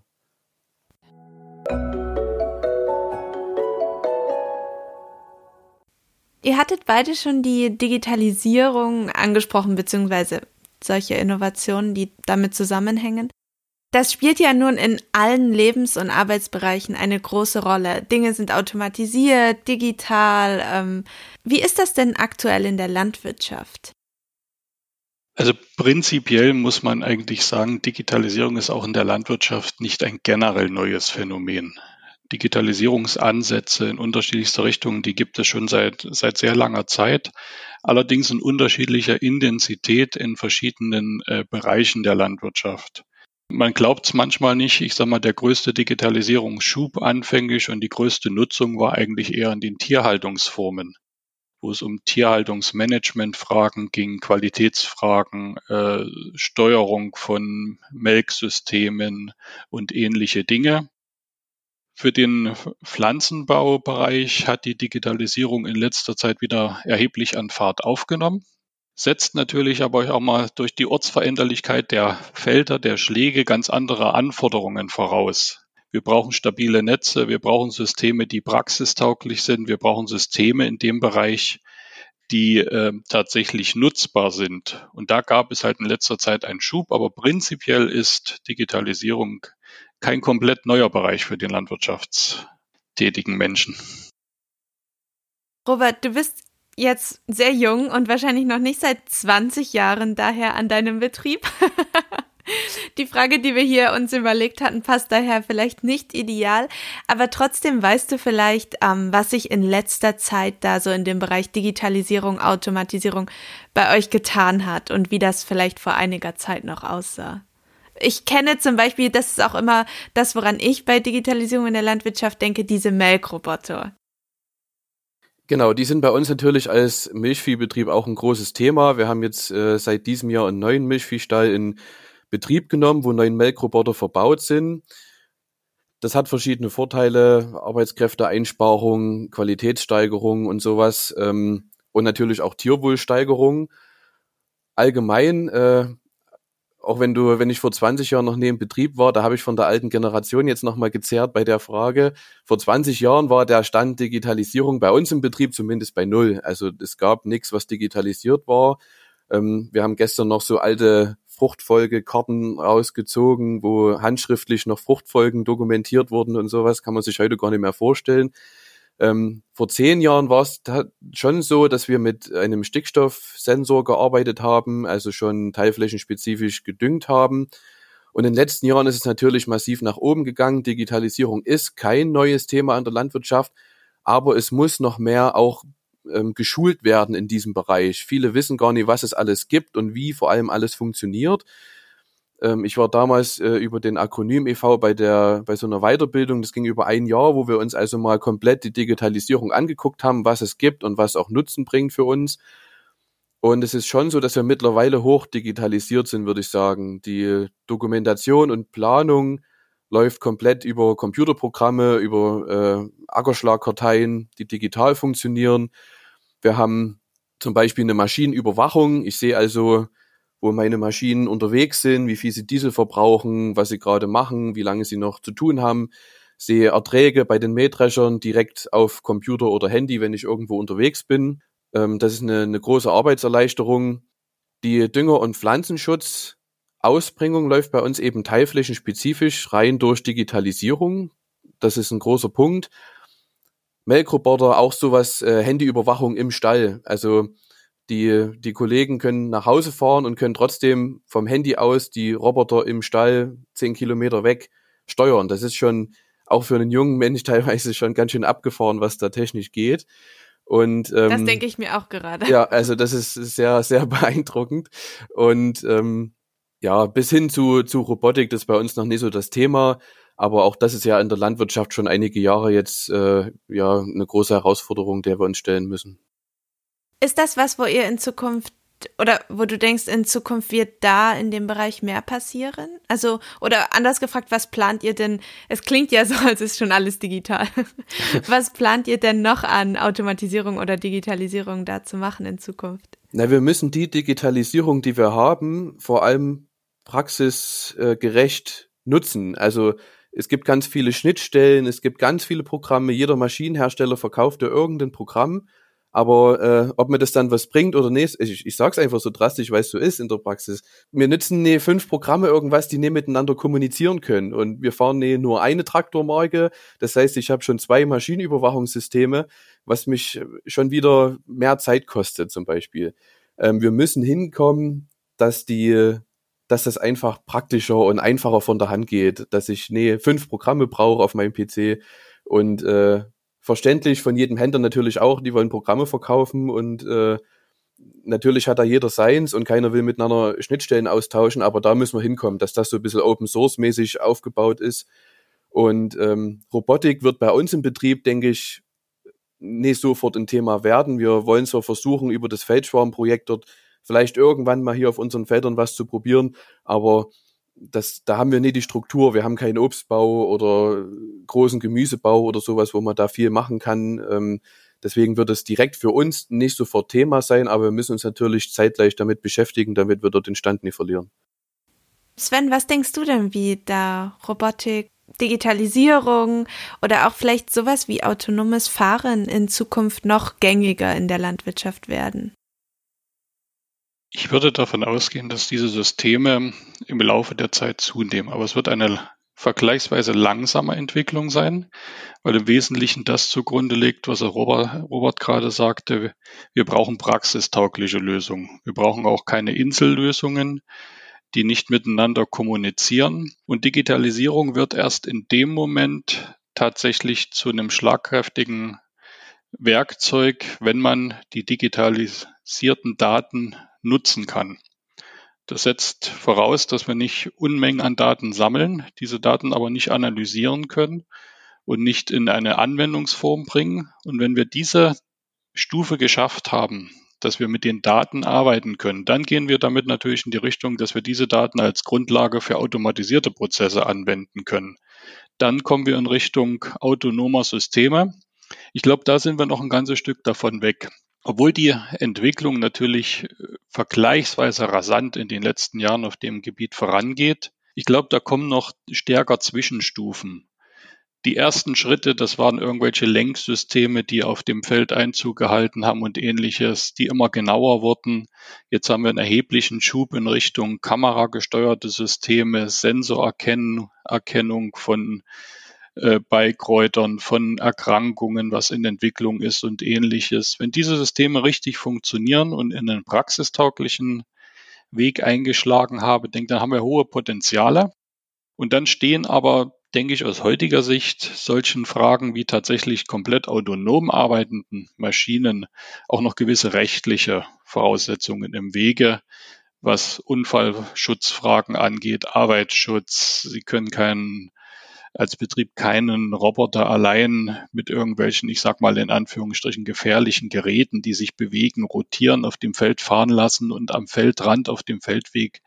Ihr hattet beide schon die Digitalisierung angesprochen, beziehungsweise solche Innovationen, die damit zusammenhängen. Das spielt ja nun in allen Lebens- und Arbeitsbereichen eine große Rolle. Dinge sind automatisiert, digital. Ähm, wie ist das denn aktuell in der Landwirtschaft? Also prinzipiell muss man eigentlich sagen, Digitalisierung ist auch in der Landwirtschaft nicht ein generell neues Phänomen. Digitalisierungsansätze in unterschiedlichster Richtung, die gibt es schon seit, seit sehr langer Zeit, allerdings in unterschiedlicher Intensität in verschiedenen äh, Bereichen der Landwirtschaft. Man glaubt es manchmal nicht. Ich sage mal, der größte Digitalisierungsschub anfänglich und die größte Nutzung war eigentlich eher in den Tierhaltungsformen, wo es um Tierhaltungsmanagementfragen ging, Qualitätsfragen, äh, Steuerung von Melksystemen und ähnliche Dinge. Für den Pflanzenbaubereich hat die Digitalisierung in letzter Zeit wieder erheblich an Fahrt aufgenommen, setzt natürlich aber auch mal durch die Ortsveränderlichkeit der Felder, der Schläge ganz andere Anforderungen voraus. Wir brauchen stabile Netze, wir brauchen Systeme, die praxistauglich sind, wir brauchen Systeme in dem Bereich, die äh, tatsächlich nutzbar sind. Und da gab es halt in letzter Zeit einen Schub, aber prinzipiell ist Digitalisierung kein komplett neuer Bereich für den landwirtschaftstätigen Menschen. Robert, du bist jetzt sehr jung und wahrscheinlich noch nicht seit 20 Jahren daher an deinem Betrieb. Die Frage, die wir hier uns überlegt hatten, passt daher vielleicht nicht ideal, aber trotzdem weißt du vielleicht, ähm, was sich in letzter Zeit da so in dem Bereich Digitalisierung, Automatisierung bei euch getan hat und wie das vielleicht vor einiger Zeit noch aussah ich kenne zum Beispiel, das ist auch immer das, woran ich bei Digitalisierung in der Landwirtschaft denke, diese Melkroboter. Genau, die sind bei uns natürlich als Milchviehbetrieb auch ein großes Thema. Wir haben jetzt äh, seit diesem Jahr einen neuen Milchviehstall in Betrieb genommen, wo neun Melkroboter verbaut sind. Das hat verschiedene Vorteile, Arbeitskräfteeinsparung, Qualitätssteigerung und sowas ähm, und natürlich auch Tierwohlsteigerung. Allgemein äh, auch wenn du, wenn ich vor 20 Jahren noch neben Betrieb war, da habe ich von der alten Generation jetzt nochmal gezerrt bei der Frage. Vor 20 Jahren war der Stand Digitalisierung bei uns im Betrieb zumindest bei null. Also es gab nichts, was digitalisiert war. Ähm, wir haben gestern noch so alte Fruchtfolgekarten rausgezogen, wo handschriftlich noch Fruchtfolgen dokumentiert wurden und sowas, kann man sich heute gar nicht mehr vorstellen. Ähm, vor zehn Jahren war es schon so, dass wir mit einem Stickstoffsensor gearbeitet haben, also schon teilflächenspezifisch gedüngt haben. Und in den letzten Jahren ist es natürlich massiv nach oben gegangen. Digitalisierung ist kein neues Thema an der Landwirtschaft, aber es muss noch mehr auch ähm, geschult werden in diesem Bereich. Viele wissen gar nicht, was es alles gibt und wie vor allem alles funktioniert. Ähm, ich war damals äh, über den Akronym e.V. bei der, bei so einer Weiterbildung. Das ging über ein Jahr, wo wir uns also mal komplett die Digitalisierung angeguckt haben, was es gibt und was auch Nutzen bringt für uns. Und es ist schon so, dass wir mittlerweile hoch digitalisiert sind, würde ich sagen. Die Dokumentation und Planung läuft komplett über Computerprogramme, über äh, Ackerschlagkarteien, die digital funktionieren. Wir haben zum Beispiel eine Maschinenüberwachung. Ich sehe also, wo meine Maschinen unterwegs sind, wie viel sie Diesel verbrauchen, was sie gerade machen, wie lange sie noch zu tun haben. Sehe Erträge bei den Mähdreschern direkt auf Computer oder Handy, wenn ich irgendwo unterwegs bin. Ähm, das ist eine, eine große Arbeitserleichterung. Die Dünger- und Pflanzenschutz Ausbringung läuft bei uns eben teilflächenspezifisch rein durch Digitalisierung. Das ist ein großer Punkt. Melkroboter, auch sowas, äh, Handyüberwachung im Stall. Also die, die Kollegen können nach Hause fahren und können trotzdem vom Handy aus die Roboter im Stall zehn Kilometer weg steuern. Das ist schon auch für einen jungen Mensch teilweise schon ganz schön abgefahren, was da technisch geht. Und ähm, das denke ich mir auch gerade. Ja, also das ist sehr, sehr beeindruckend. Und ähm, ja, bis hin zu, zu Robotik, das ist bei uns noch nicht so das Thema. Aber auch das ist ja in der Landwirtschaft schon einige Jahre jetzt äh, ja eine große Herausforderung, der wir uns stellen müssen. Ist das was, wo ihr in Zukunft oder wo du denkst, in Zukunft wird da in dem Bereich mehr passieren? Also, oder anders gefragt, was plant ihr denn? Es klingt ja so, als ist schon alles digital. was plant ihr denn noch an Automatisierung oder Digitalisierung da zu machen in Zukunft? Na, wir müssen die Digitalisierung, die wir haben, vor allem praxisgerecht nutzen. Also es gibt ganz viele Schnittstellen, es gibt ganz viele Programme, jeder Maschinenhersteller verkauft ja irgendein Programm, aber äh, ob mir das dann was bringt oder nicht, ich, ich sag's einfach so drastisch, weil es so ist in der Praxis. Wir nutzen nee, fünf Programme irgendwas, die nicht miteinander kommunizieren können. Und wir fahren nee, nur eine Traktormarke. Das heißt, ich habe schon zwei Maschinenüberwachungssysteme, was mich schon wieder mehr Zeit kostet zum Beispiel. Ähm, wir müssen hinkommen, dass die dass das einfach praktischer und einfacher von der Hand geht, dass ich nee, fünf Programme brauche auf meinem PC und äh, verständlich von jedem Händler natürlich auch, die wollen Programme verkaufen und äh, natürlich hat da jeder seins und keiner will miteinander Schnittstellen austauschen, aber da müssen wir hinkommen, dass das so ein bisschen Open Source mäßig aufgebaut ist. Und ähm, Robotik wird bei uns im Betrieb, denke ich, nicht sofort ein Thema werden. Wir wollen so versuchen, über das Feldschwarm-Projekt dort vielleicht irgendwann mal hier auf unseren Feldern was zu probieren, aber das, da haben wir nicht die Struktur, wir haben keinen Obstbau oder großen Gemüsebau oder sowas, wo man da viel machen kann. Ähm, deswegen wird es direkt für uns nicht sofort Thema sein, aber wir müssen uns natürlich zeitgleich damit beschäftigen, damit wir dort den Stand nicht verlieren. Sven, was denkst du denn, wie da Robotik, Digitalisierung oder auch vielleicht sowas wie autonomes Fahren in Zukunft noch gängiger in der Landwirtschaft werden? Ich würde davon ausgehen, dass diese Systeme im Laufe der Zeit zunehmen, aber es wird eine vergleichsweise langsame Entwicklung sein, weil im Wesentlichen das zugrunde liegt, was Robert, Robert gerade sagte. Wir brauchen praxistaugliche Lösungen. Wir brauchen auch keine Insellösungen, die nicht miteinander kommunizieren. Und Digitalisierung wird erst in dem Moment tatsächlich zu einem schlagkräftigen Werkzeug, wenn man die digitalisierten Daten nutzen kann. Das setzt voraus, dass wir nicht Unmengen an Daten sammeln, diese Daten aber nicht analysieren können und nicht in eine Anwendungsform bringen. Und wenn wir diese Stufe geschafft haben, dass wir mit den Daten arbeiten können, dann gehen wir damit natürlich in die Richtung, dass wir diese Daten als Grundlage für automatisierte Prozesse anwenden können. Dann kommen wir in Richtung autonomer Systeme. Ich glaube, da sind wir noch ein ganzes Stück davon weg. Obwohl die Entwicklung natürlich äh, vergleichsweise rasant in den letzten Jahren auf dem Gebiet vorangeht, ich glaube, da kommen noch stärker Zwischenstufen. Die ersten Schritte, das waren irgendwelche Lenksysteme, die auf dem Feld Einzug gehalten haben und ähnliches, die immer genauer wurden. Jetzt haben wir einen erheblichen Schub in Richtung kameragesteuerte Systeme, Sensorerkennung von äh, bei Kräutern, von Erkrankungen, was in Entwicklung ist und ähnliches. Wenn diese Systeme richtig funktionieren und in einen praxistauglichen Weg eingeschlagen haben, denke, dann haben wir hohe Potenziale. Und dann stehen aber, denke ich, aus heutiger Sicht solchen Fragen wie tatsächlich komplett autonom arbeitenden Maschinen auch noch gewisse rechtliche Voraussetzungen im Wege, was Unfallschutzfragen angeht, Arbeitsschutz. Sie können keinen als Betrieb keinen Roboter allein mit irgendwelchen, ich sag mal in Anführungsstrichen, gefährlichen Geräten, die sich bewegen, rotieren, auf dem Feld fahren lassen und am Feldrand auf dem Feldweg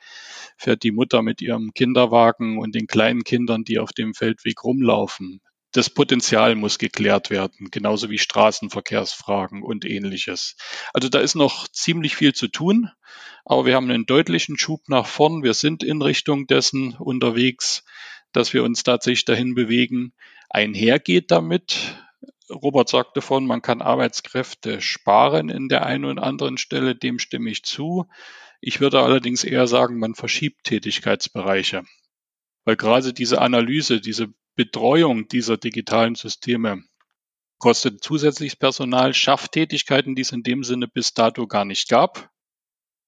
fährt die Mutter mit ihrem Kinderwagen und den kleinen Kindern, die auf dem Feldweg rumlaufen. Das Potenzial muss geklärt werden, genauso wie Straßenverkehrsfragen und ähnliches. Also da ist noch ziemlich viel zu tun, aber wir haben einen deutlichen Schub nach vorn. Wir sind in Richtung dessen unterwegs dass wir uns tatsächlich dahin bewegen. Einhergeht damit, Robert sagte von, man kann Arbeitskräfte sparen in der einen oder anderen Stelle, dem stimme ich zu. Ich würde allerdings eher sagen, man verschiebt Tätigkeitsbereiche. Weil gerade diese Analyse, diese Betreuung dieser digitalen Systeme kostet zusätzliches Personal, schafft Tätigkeiten, die es in dem Sinne bis dato gar nicht gab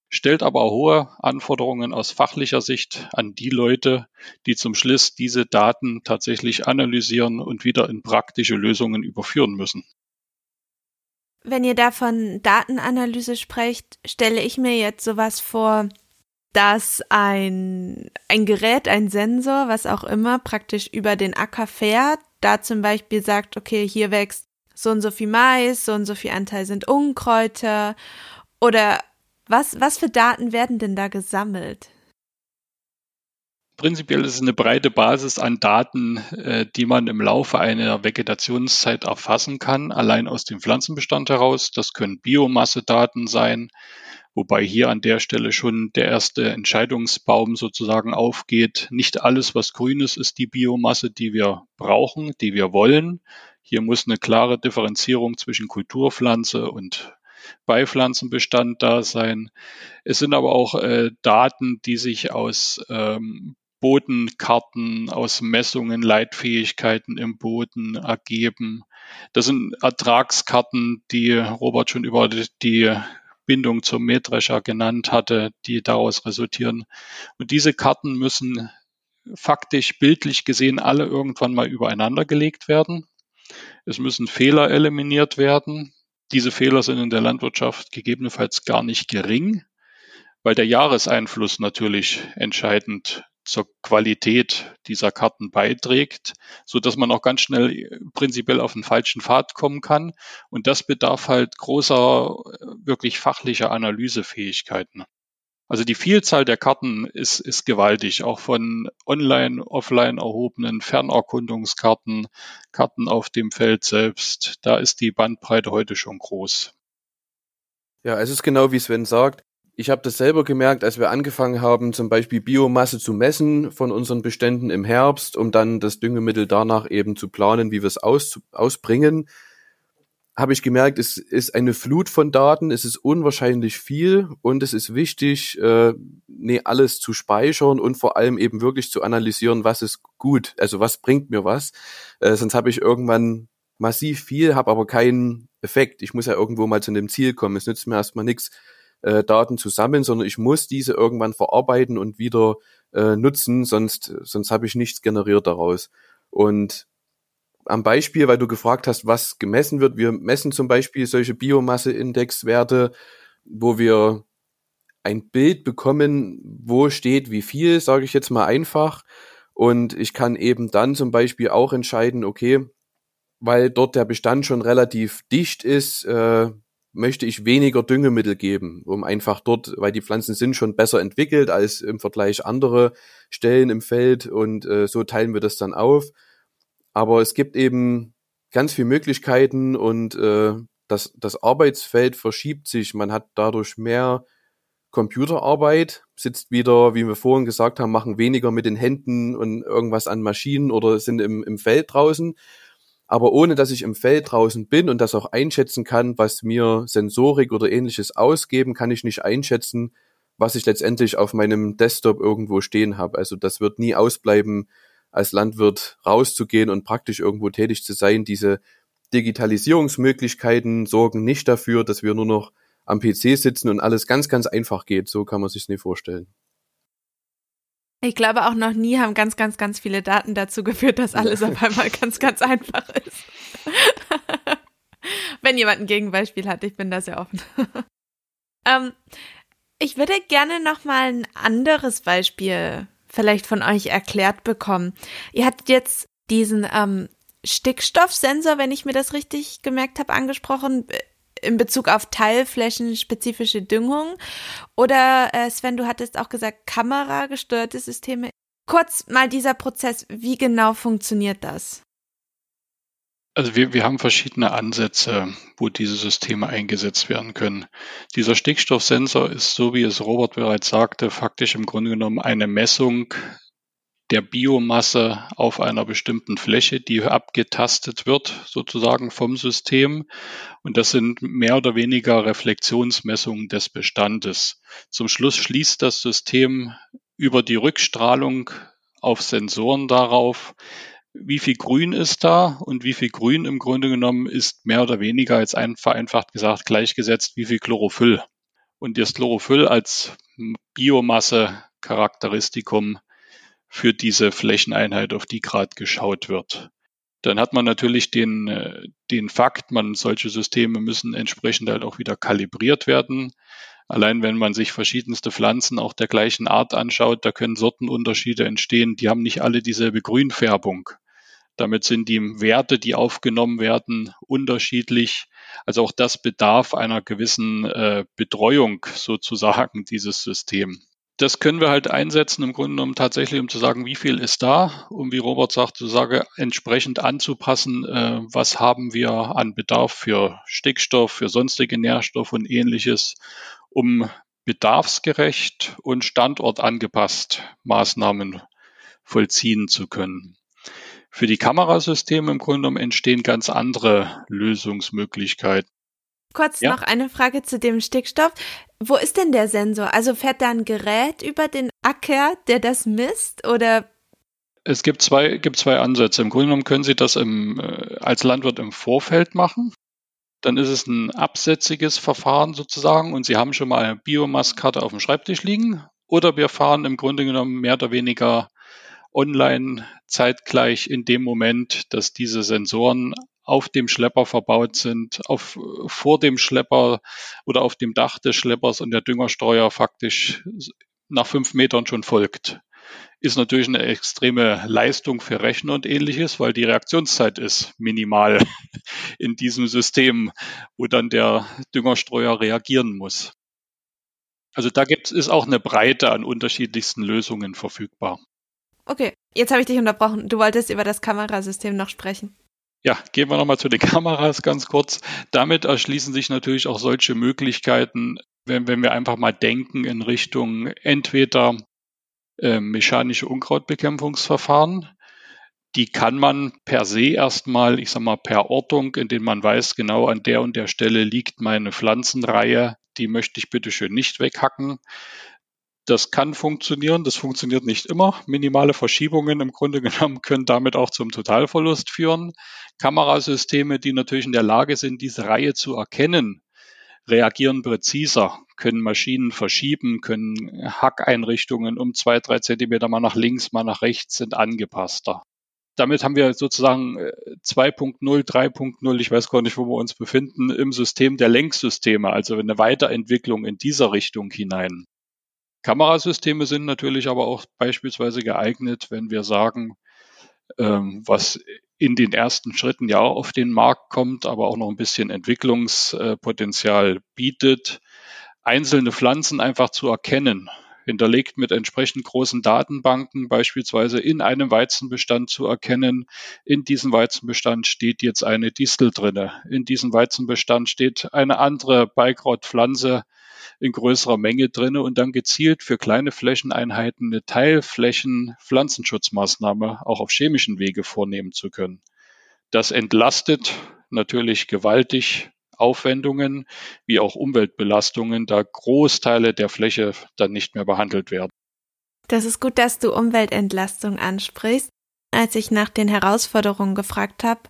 stellt aber hohe Anforderungen aus fachlicher Sicht an die Leute, die zum Schluss diese Daten tatsächlich analysieren und wieder in praktische Lösungen überführen müssen. Wenn ihr da von Datenanalyse sprecht, stelle ich mir jetzt sowas vor, dass ein, ein Gerät, ein Sensor, was auch immer, praktisch über den Acker fährt, da zum Beispiel sagt, okay, hier wächst so und so viel Mais, so und so viel Anteil sind Unkräuter oder was, was für Daten werden denn da gesammelt? Prinzipiell ist es eine breite Basis an Daten, äh, die man im Laufe einer Vegetationszeit erfassen kann, allein aus dem Pflanzenbestand heraus. Das können Biomassedaten sein, wobei hier an der Stelle schon der erste Entscheidungsbaum sozusagen aufgeht. Nicht alles, was grün ist, ist die Biomasse, die wir brauchen, die wir wollen. Hier muss eine klare Differenzierung zwischen Kulturpflanze und Beipflanzenbestand da sein. Es sind aber auch äh, Daten, die sich aus ähm, Bodenkarten, aus Messungen, Leitfähigkeiten im Boden ergeben. Das sind Ertragskarten, die Robert schon über die Bindung zum Mähdrescher genannt hatte, die daraus resultieren. Und diese Karten müssen faktisch bildlich gesehen alle irgendwann mal übereinander gelegt werden. Es müssen Fehler eliminiert werden. Diese Fehler sind in der Landwirtschaft gegebenenfalls gar nicht gering, weil der Jahreseinfluss natürlich entscheidend zur Qualität dieser Karten beiträgt, so dass man auch ganz schnell prinzipiell auf den falschen Pfad kommen kann. Und das bedarf halt großer, wirklich fachlicher Analysefähigkeiten. Also die Vielzahl der Karten ist, ist gewaltig, auch von online, offline erhobenen Fernerkundungskarten, Karten auf dem Feld selbst. Da ist die Bandbreite heute schon groß. Ja, es ist genau wie Sven sagt. Ich habe das selber gemerkt, als wir angefangen haben, zum Beispiel Biomasse zu messen von unseren Beständen im Herbst, um dann das Düngemittel danach eben zu planen, wie wir es aus, ausbringen habe ich gemerkt, es ist eine Flut von Daten, es ist unwahrscheinlich viel und es ist wichtig, äh, nee, alles zu speichern und vor allem eben wirklich zu analysieren, was ist gut, also was bringt mir was. Äh, sonst habe ich irgendwann massiv viel, habe aber keinen Effekt. Ich muss ja irgendwo mal zu einem Ziel kommen. Es nützt mir erstmal nichts, äh, Daten zu sammeln, sondern ich muss diese irgendwann verarbeiten und wieder äh, nutzen, sonst, sonst habe ich nichts generiert daraus. Und am Beispiel, weil du gefragt hast, was gemessen wird. Wir messen zum Beispiel solche Biomasse-Indexwerte, wo wir ein Bild bekommen, wo steht wie viel, sage ich jetzt mal einfach. Und ich kann eben dann zum Beispiel auch entscheiden, okay, weil dort der Bestand schon relativ dicht ist, äh, möchte ich weniger Düngemittel geben, um einfach dort, weil die Pflanzen sind schon besser entwickelt als im Vergleich andere Stellen im Feld und äh, so teilen wir das dann auf. Aber es gibt eben ganz viele Möglichkeiten und äh, das, das Arbeitsfeld verschiebt sich. Man hat dadurch mehr Computerarbeit, sitzt wieder, wie wir vorhin gesagt haben, machen weniger mit den Händen und irgendwas an Maschinen oder sind im, im Feld draußen. Aber ohne dass ich im Feld draußen bin und das auch einschätzen kann, was mir Sensorik oder ähnliches ausgeben, kann ich nicht einschätzen, was ich letztendlich auf meinem Desktop irgendwo stehen habe. Also das wird nie ausbleiben, als Landwirt rauszugehen und praktisch irgendwo tätig zu sein. Diese Digitalisierungsmöglichkeiten sorgen nicht dafür, dass wir nur noch am PC sitzen und alles ganz, ganz einfach geht. So kann man sich nicht vorstellen. Ich glaube auch noch nie haben ganz, ganz, ganz viele Daten dazu geführt, dass alles auf einmal ganz, ganz einfach ist. Wenn jemand ein Gegenbeispiel hat, ich bin da sehr offen. ähm, ich würde gerne noch mal ein anderes Beispiel vielleicht von euch erklärt bekommen. Ihr hattet jetzt diesen ähm, Stickstoffsensor, wenn ich mir das richtig gemerkt habe, angesprochen äh, in Bezug auf teilflächenspezifische Düngung. Oder äh, Sven, du hattest auch gesagt, kameragesteuerte Systeme. Kurz mal dieser Prozess, wie genau funktioniert das? Also wir, wir haben verschiedene Ansätze, wo diese Systeme eingesetzt werden können. Dieser Stickstoffsensor ist, so wie es Robert bereits sagte, faktisch im Grunde genommen eine Messung der Biomasse auf einer bestimmten Fläche, die abgetastet wird, sozusagen vom System. Und das sind mehr oder weniger Reflexionsmessungen des Bestandes. Zum Schluss schließt das System über die Rückstrahlung auf Sensoren darauf, wie viel Grün ist da und wie viel Grün im Grunde genommen ist mehr oder weniger jetzt ein, vereinfacht gesagt gleichgesetzt, wie viel Chlorophyll. Und das Chlorophyll als Biomasse-Charakteristikum für diese Flächeneinheit, auf die gerade geschaut wird. Dann hat man natürlich den, äh, den Fakt, man solche Systeme müssen entsprechend halt auch wieder kalibriert werden. Allein wenn man sich verschiedenste Pflanzen auch der gleichen Art anschaut, da können Sortenunterschiede entstehen. Die haben nicht alle dieselbe Grünfärbung. Damit sind die Werte, die aufgenommen werden, unterschiedlich. Also auch das bedarf einer gewissen äh, Betreuung sozusagen, dieses System. Das können wir halt einsetzen, im Grunde genommen tatsächlich, um zu sagen, wie viel ist da, um wie Robert sagt, zu sagen, entsprechend anzupassen, äh, was haben wir an Bedarf für Stickstoff, für sonstige Nährstoffe und ähnliches, um bedarfsgerecht und standortangepasst Maßnahmen vollziehen zu können. Für die Kamerasysteme im Grunde genommen entstehen ganz andere Lösungsmöglichkeiten. Kurz ja? noch eine Frage zu dem Stickstoff. Wo ist denn der Sensor? Also fährt da ein Gerät über den Acker, der das misst oder? Es gibt zwei, gibt zwei Ansätze. Im Grunde genommen können Sie das im, äh, als Landwirt im Vorfeld machen. Dann ist es ein absätziges Verfahren sozusagen und Sie haben schon mal eine Biomasskarte auf dem Schreibtisch liegen. Oder wir fahren im Grunde genommen mehr oder weniger online zeitgleich in dem Moment, dass diese Sensoren auf dem Schlepper verbaut sind, auf, vor dem Schlepper oder auf dem Dach des Schleppers und der Düngerstreuer faktisch nach fünf Metern schon folgt. Ist natürlich eine extreme Leistung für Rechner und ähnliches, weil die Reaktionszeit ist minimal in diesem System, wo dann der Düngerstreuer reagieren muss. Also da gibt es auch eine Breite an unterschiedlichsten Lösungen verfügbar. Okay, jetzt habe ich dich unterbrochen. Du wolltest über das Kamerasystem noch sprechen. Ja, gehen wir nochmal zu den Kameras ganz kurz. Damit erschließen sich natürlich auch solche Möglichkeiten, wenn, wenn wir einfach mal denken in Richtung entweder äh, mechanische Unkrautbekämpfungsverfahren. Die kann man per se erstmal, ich sag mal, per Ortung, indem man weiß, genau an der und der Stelle liegt meine Pflanzenreihe, die möchte ich bitte schön nicht weghacken. Das kann funktionieren, das funktioniert nicht immer. Minimale Verschiebungen im Grunde genommen können damit auch zum Totalverlust führen. Kamerasysteme, die natürlich in der Lage sind, diese Reihe zu erkennen, reagieren präziser, können Maschinen verschieben, können Hackeinrichtungen um zwei, drei Zentimeter mal nach links, mal nach rechts sind angepasster. Damit haben wir sozusagen 2.0, äh, 3.0, ich weiß gar nicht, wo wir uns befinden, im System der Lenksysteme, also eine Weiterentwicklung in dieser Richtung hinein. Kamerasysteme sind natürlich aber auch beispielsweise geeignet, wenn wir sagen, ähm, was in den ersten Schritten ja auch auf den Markt kommt, aber auch noch ein bisschen Entwicklungspotenzial bietet, einzelne Pflanzen einfach zu erkennen, hinterlegt mit entsprechend großen Datenbanken, beispielsweise in einem Weizenbestand zu erkennen, in diesem Weizenbestand steht jetzt eine Distel drinne, in diesem Weizenbestand steht eine andere Beikrautpflanze in größerer Menge drinne und dann gezielt für kleine Flächeneinheiten eine Teilflächen Pflanzenschutzmaßnahme auch auf chemischen Wege vornehmen zu können. Das entlastet natürlich gewaltig Aufwendungen wie auch Umweltbelastungen, da Großteile der Fläche dann nicht mehr behandelt werden. Das ist gut, dass du Umweltentlastung ansprichst. Als ich nach den Herausforderungen gefragt habe,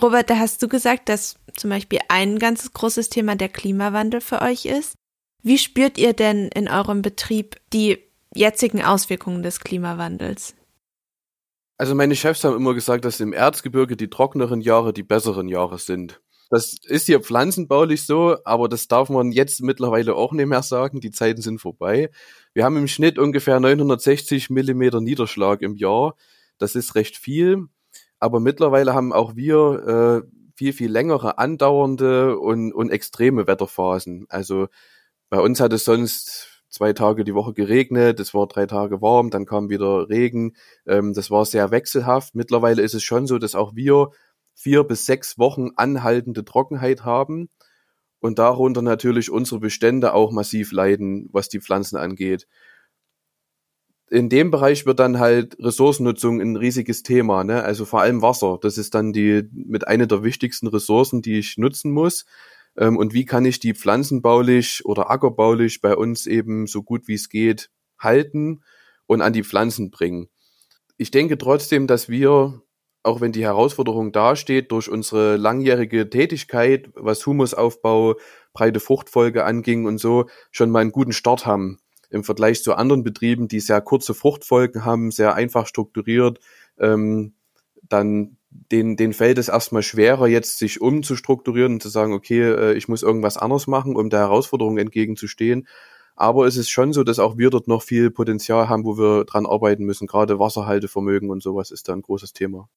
Robert, da hast du gesagt, dass zum Beispiel ein ganz großes Thema der Klimawandel für euch ist. Wie spürt ihr denn in eurem Betrieb die jetzigen Auswirkungen des Klimawandels? Also meine Chefs haben immer gesagt, dass im Erzgebirge die trockneren Jahre die besseren Jahre sind. Das ist hier pflanzenbaulich so, aber das darf man jetzt mittlerweile auch nicht mehr sagen. Die Zeiten sind vorbei. Wir haben im Schnitt ungefähr 960 Millimeter Niederschlag im Jahr. Das ist recht viel. aber mittlerweile haben auch wir äh, viel, viel längere andauernde und, und extreme Wetterphasen. Also bei uns hat es sonst zwei Tage die Woche geregnet, es war drei Tage warm, dann kam wieder Regen. Ähm, das war sehr wechselhaft. Mittlerweile ist es schon so, dass auch wir vier bis sechs Wochen anhaltende Trockenheit haben und darunter natürlich unsere Bestände auch massiv leiden, was die Pflanzen angeht. In dem Bereich wird dann halt Ressourcennutzung ein riesiges Thema, ne? Also vor allem Wasser. Das ist dann die mit einer der wichtigsten Ressourcen, die ich nutzen muss. Ähm, und wie kann ich die pflanzenbaulich oder ackerbaulich bei uns eben so gut wie es geht halten und an die Pflanzen bringen. Ich denke trotzdem, dass wir, auch wenn die Herausforderung dasteht, durch unsere langjährige Tätigkeit, was Humusaufbau, breite Fruchtfolge anging und so, schon mal einen guten Start haben im Vergleich zu anderen Betrieben, die sehr kurze Fruchtfolgen haben, sehr einfach strukturiert, ähm, dann den, den fällt es erstmal schwerer, jetzt sich umzustrukturieren und zu sagen, okay, äh, ich muss irgendwas anderes machen, um der Herausforderung entgegenzustehen. Aber es ist schon so, dass auch wir dort noch viel Potenzial haben, wo wir dran arbeiten müssen. Gerade Wasserhaltevermögen und sowas ist da ein großes Thema.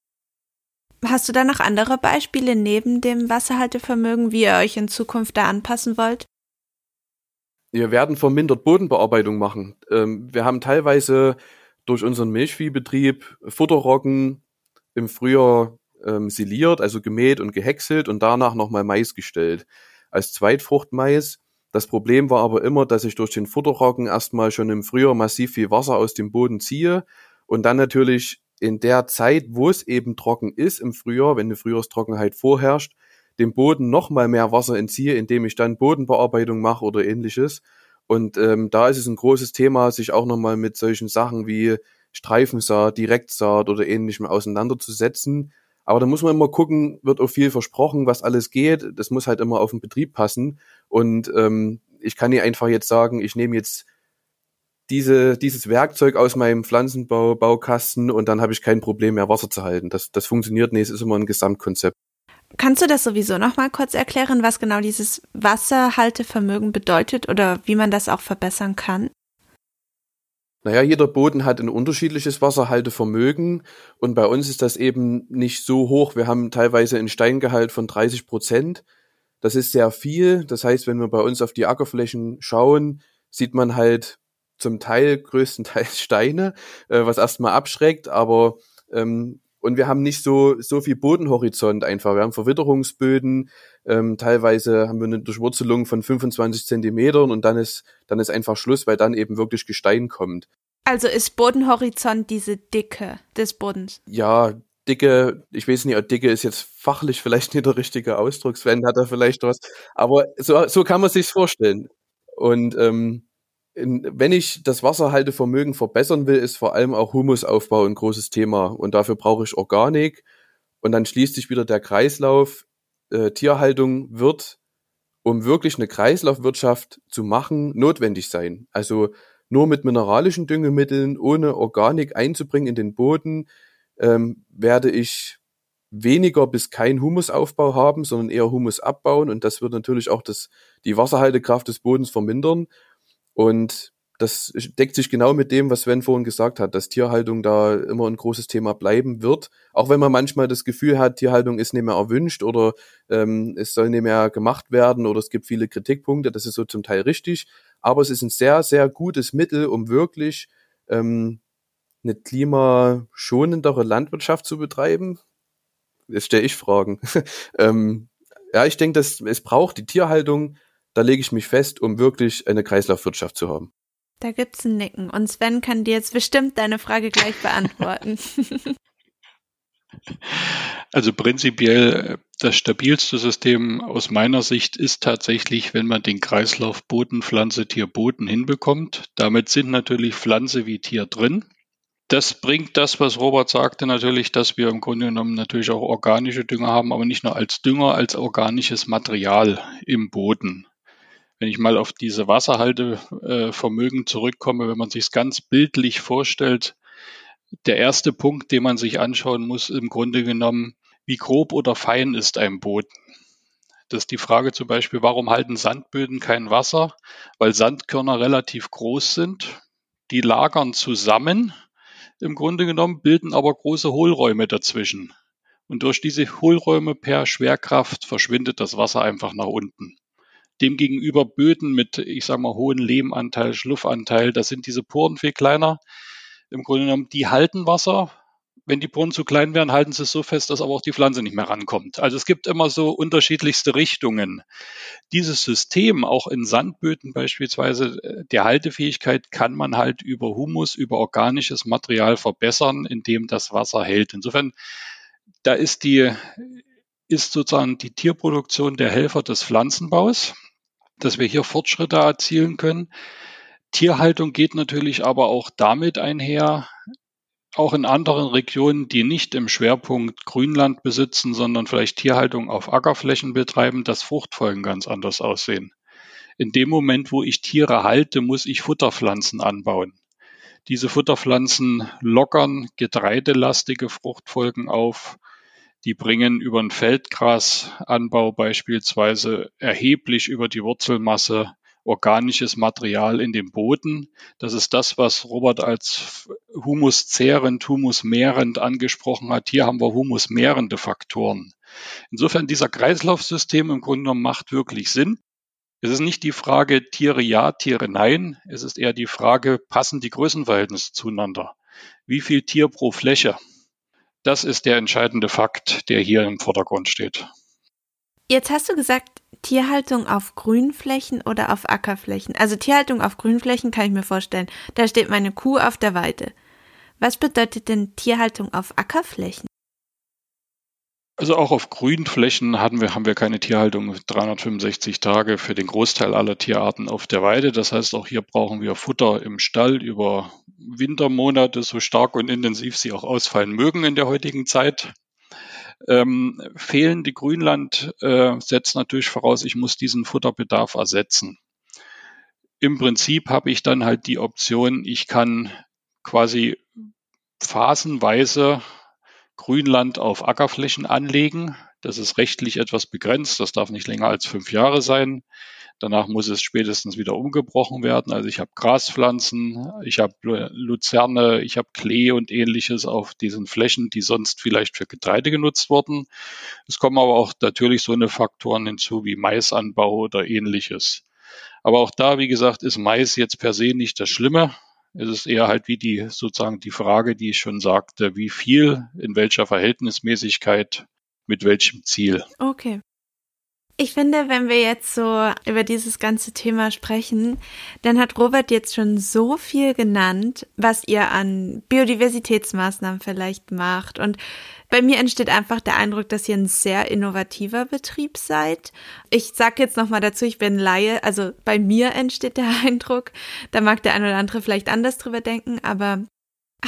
Hast du da noch andere Beispiele neben dem Wasserhaltevermögen, wie ihr euch in Zukunft da anpassen wollt? Wir werden vermindert Bodenbearbeitung machen. Ähm, wir haben teilweise durch unseren Milchviehbetrieb Futterroggen im Frühjahr ähm, siliert, also gemäht und gehäckselt und danach nochmal Mais gestellt. Als Zweitfruchtmais. Das Problem war aber immer, dass ich durch den Futterroggen erstmal schon im Frühjahr massiv viel Wasser aus dem Boden ziehe und dann natürlich in der Zeit, wo es eben trocken ist im Frühjahr, wenn eine Frühjahrstrockenheit vorherrscht, dem Boden nochmal mehr Wasser entziehe, indem ich dann Bodenbearbeitung mache oder ähnliches. Und ähm, da ist es ein großes Thema, sich auch nochmal mit solchen Sachen wie Streifensaat, Direktsaat oder ähnlichem auseinanderzusetzen. Aber da muss man immer gucken, wird auch viel versprochen, was alles geht. Das muss halt immer auf den Betrieb passen. Und ähm, ich kann nicht einfach jetzt sagen, ich nehme jetzt diese, dieses Werkzeug aus meinem Pflanzenbau-Baukasten und dann habe ich kein Problem mehr, Wasser zu halten. Das, das funktioniert nicht, es ist immer ein Gesamtkonzept. Kannst du das sowieso noch mal kurz erklären, was genau dieses Wasserhaltevermögen bedeutet oder wie man das auch verbessern kann? Naja, jeder Boden hat ein unterschiedliches Wasserhaltevermögen und bei uns ist das eben nicht so hoch. Wir haben teilweise einen Steingehalt von 30 Prozent. Das ist sehr viel. Das heißt, wenn wir bei uns auf die Ackerflächen schauen, sieht man halt zum Teil größtenteils Steine, äh, was erstmal abschreckt, aber ähm, und wir haben nicht so so viel Bodenhorizont einfach. Wir haben Verwitterungsböden, ähm, teilweise haben wir eine Durchwurzelung von 25 Zentimetern und dann ist, dann ist einfach Schluss, weil dann eben wirklich Gestein kommt. Also ist Bodenhorizont diese Dicke des Bodens? Ja, Dicke, ich weiß nicht, Dicke ist jetzt fachlich vielleicht nicht der richtige Ausdruck, Sven hat da vielleicht was, aber so, so kann man sich's vorstellen. Und ähm, wenn ich das Wasserhaltevermögen verbessern will, ist vor allem auch Humusaufbau ein großes Thema und dafür brauche ich Organik und dann schließt sich wieder der Kreislauf äh, Tierhaltung wird, um wirklich eine Kreislaufwirtschaft zu machen, notwendig sein. Also nur mit mineralischen Düngemitteln, ohne Organik einzubringen in den Boden, ähm, werde ich weniger bis kein Humusaufbau haben, sondern eher Humus abbauen und das wird natürlich auch das, die Wasserhaltekraft des Bodens vermindern. Und das deckt sich genau mit dem, was Sven vorhin gesagt hat, dass Tierhaltung da immer ein großes Thema bleiben wird. Auch wenn man manchmal das Gefühl hat, Tierhaltung ist nicht mehr erwünscht oder ähm, es soll nicht mehr gemacht werden oder es gibt viele Kritikpunkte, das ist so zum Teil richtig. Aber es ist ein sehr, sehr gutes Mittel, um wirklich ähm, eine klimaschonendere Landwirtschaft zu betreiben. Jetzt stelle ich Fragen. ähm, ja, ich denke, dass es braucht die Tierhaltung, da lege ich mich fest, um wirklich eine Kreislaufwirtschaft zu haben. Da gibt's ein Nicken. Und Sven kann dir jetzt bestimmt deine Frage gleich beantworten. Also prinzipiell das stabilste System aus meiner Sicht ist tatsächlich, wenn man den Kreislauf Boden, Pflanze, Tier, Boden hinbekommt. Damit sind natürlich Pflanze wie Tier drin. Das bringt das, was Robert sagte, natürlich, dass wir im Grunde genommen natürlich auch organische Dünger haben, aber nicht nur als Dünger, als organisches Material im Boden. Wenn ich mal auf diese Wasserhaltevermögen äh, zurückkomme, wenn man sich es ganz bildlich vorstellt, der erste Punkt, den man sich anschauen muss, im Grunde genommen, wie grob oder fein ist ein Boden? Das ist die Frage zum Beispiel, warum halten Sandböden kein Wasser? Weil Sandkörner relativ groß sind. Die lagern zusammen im Grunde genommen, bilden aber große Hohlräume dazwischen. Und durch diese Hohlräume per Schwerkraft verschwindet das Wasser einfach nach unten. Demgegenüber Böden mit, ich sag mal, hohen Lehmanteil, Schluffanteil, da sind diese Poren viel kleiner. Im Grunde genommen, die halten Wasser. Wenn die Poren zu klein werden, halten sie es so fest, dass aber auch die Pflanze nicht mehr rankommt. Also es gibt immer so unterschiedlichste Richtungen. Dieses System, auch in Sandböden beispielsweise, der Haltefähigkeit kann man halt über Humus, über organisches Material verbessern, indem das Wasser hält. Insofern, da ist die, ist sozusagen die Tierproduktion der Helfer des Pflanzenbaus dass wir hier Fortschritte erzielen können. Tierhaltung geht natürlich aber auch damit einher, auch in anderen Regionen, die nicht im Schwerpunkt Grünland besitzen, sondern vielleicht Tierhaltung auf Ackerflächen betreiben, dass Fruchtfolgen ganz anders aussehen. In dem Moment, wo ich Tiere halte, muss ich Futterpflanzen anbauen. Diese Futterpflanzen lockern getreidelastige Fruchtfolgen auf die bringen über den Feldgrasanbau beispielsweise erheblich über die Wurzelmasse organisches Material in den Boden. Das ist das, was Robert als humuszehrend, humusmehrend angesprochen hat. Hier haben wir humusmehrende Faktoren. Insofern dieser Kreislaufsystem im Grunde genommen macht wirklich Sinn. Es ist nicht die Frage Tiere ja, Tiere nein. Es ist eher die Frage, passen die Größenverhältnisse zueinander? Wie viel Tier pro Fläche? Das ist der entscheidende Fakt, der hier im Vordergrund steht. Jetzt hast du gesagt, Tierhaltung auf Grünflächen oder auf Ackerflächen. Also Tierhaltung auf Grünflächen kann ich mir vorstellen. Da steht meine Kuh auf der Weide. Was bedeutet denn Tierhaltung auf Ackerflächen? Also auch auf Grünflächen haben wir, haben wir keine Tierhaltung 365 Tage für den Großteil aller Tierarten auf der Weide. Das heißt, auch hier brauchen wir Futter im Stall über Wintermonate, so stark und intensiv sie auch ausfallen mögen in der heutigen Zeit. Ähm, fehlende Grünland äh, setzt natürlich voraus, ich muss diesen Futterbedarf ersetzen. Im Prinzip habe ich dann halt die Option, ich kann quasi phasenweise Grünland auf Ackerflächen anlegen. Das ist rechtlich etwas begrenzt. Das darf nicht länger als fünf Jahre sein. Danach muss es spätestens wieder umgebrochen werden. Also ich habe Graspflanzen, ich habe Luzerne, ich habe Klee und ähnliches auf diesen Flächen, die sonst vielleicht für Getreide genutzt wurden. Es kommen aber auch natürlich so eine Faktoren hinzu wie Maisanbau oder ähnliches. Aber auch da, wie gesagt, ist Mais jetzt per se nicht das Schlimme. Es ist eher halt wie die sozusagen die Frage, die ich schon sagte, wie viel, in welcher Verhältnismäßigkeit, mit welchem Ziel. Okay. Ich finde, wenn wir jetzt so über dieses ganze Thema sprechen, dann hat Robert jetzt schon so viel genannt, was ihr an Biodiversitätsmaßnahmen vielleicht macht. Und bei mir entsteht einfach der Eindruck, dass ihr ein sehr innovativer Betrieb seid. Ich sage jetzt nochmal dazu, ich bin Laie, also bei mir entsteht der Eindruck, da mag der ein oder andere vielleicht anders drüber denken, aber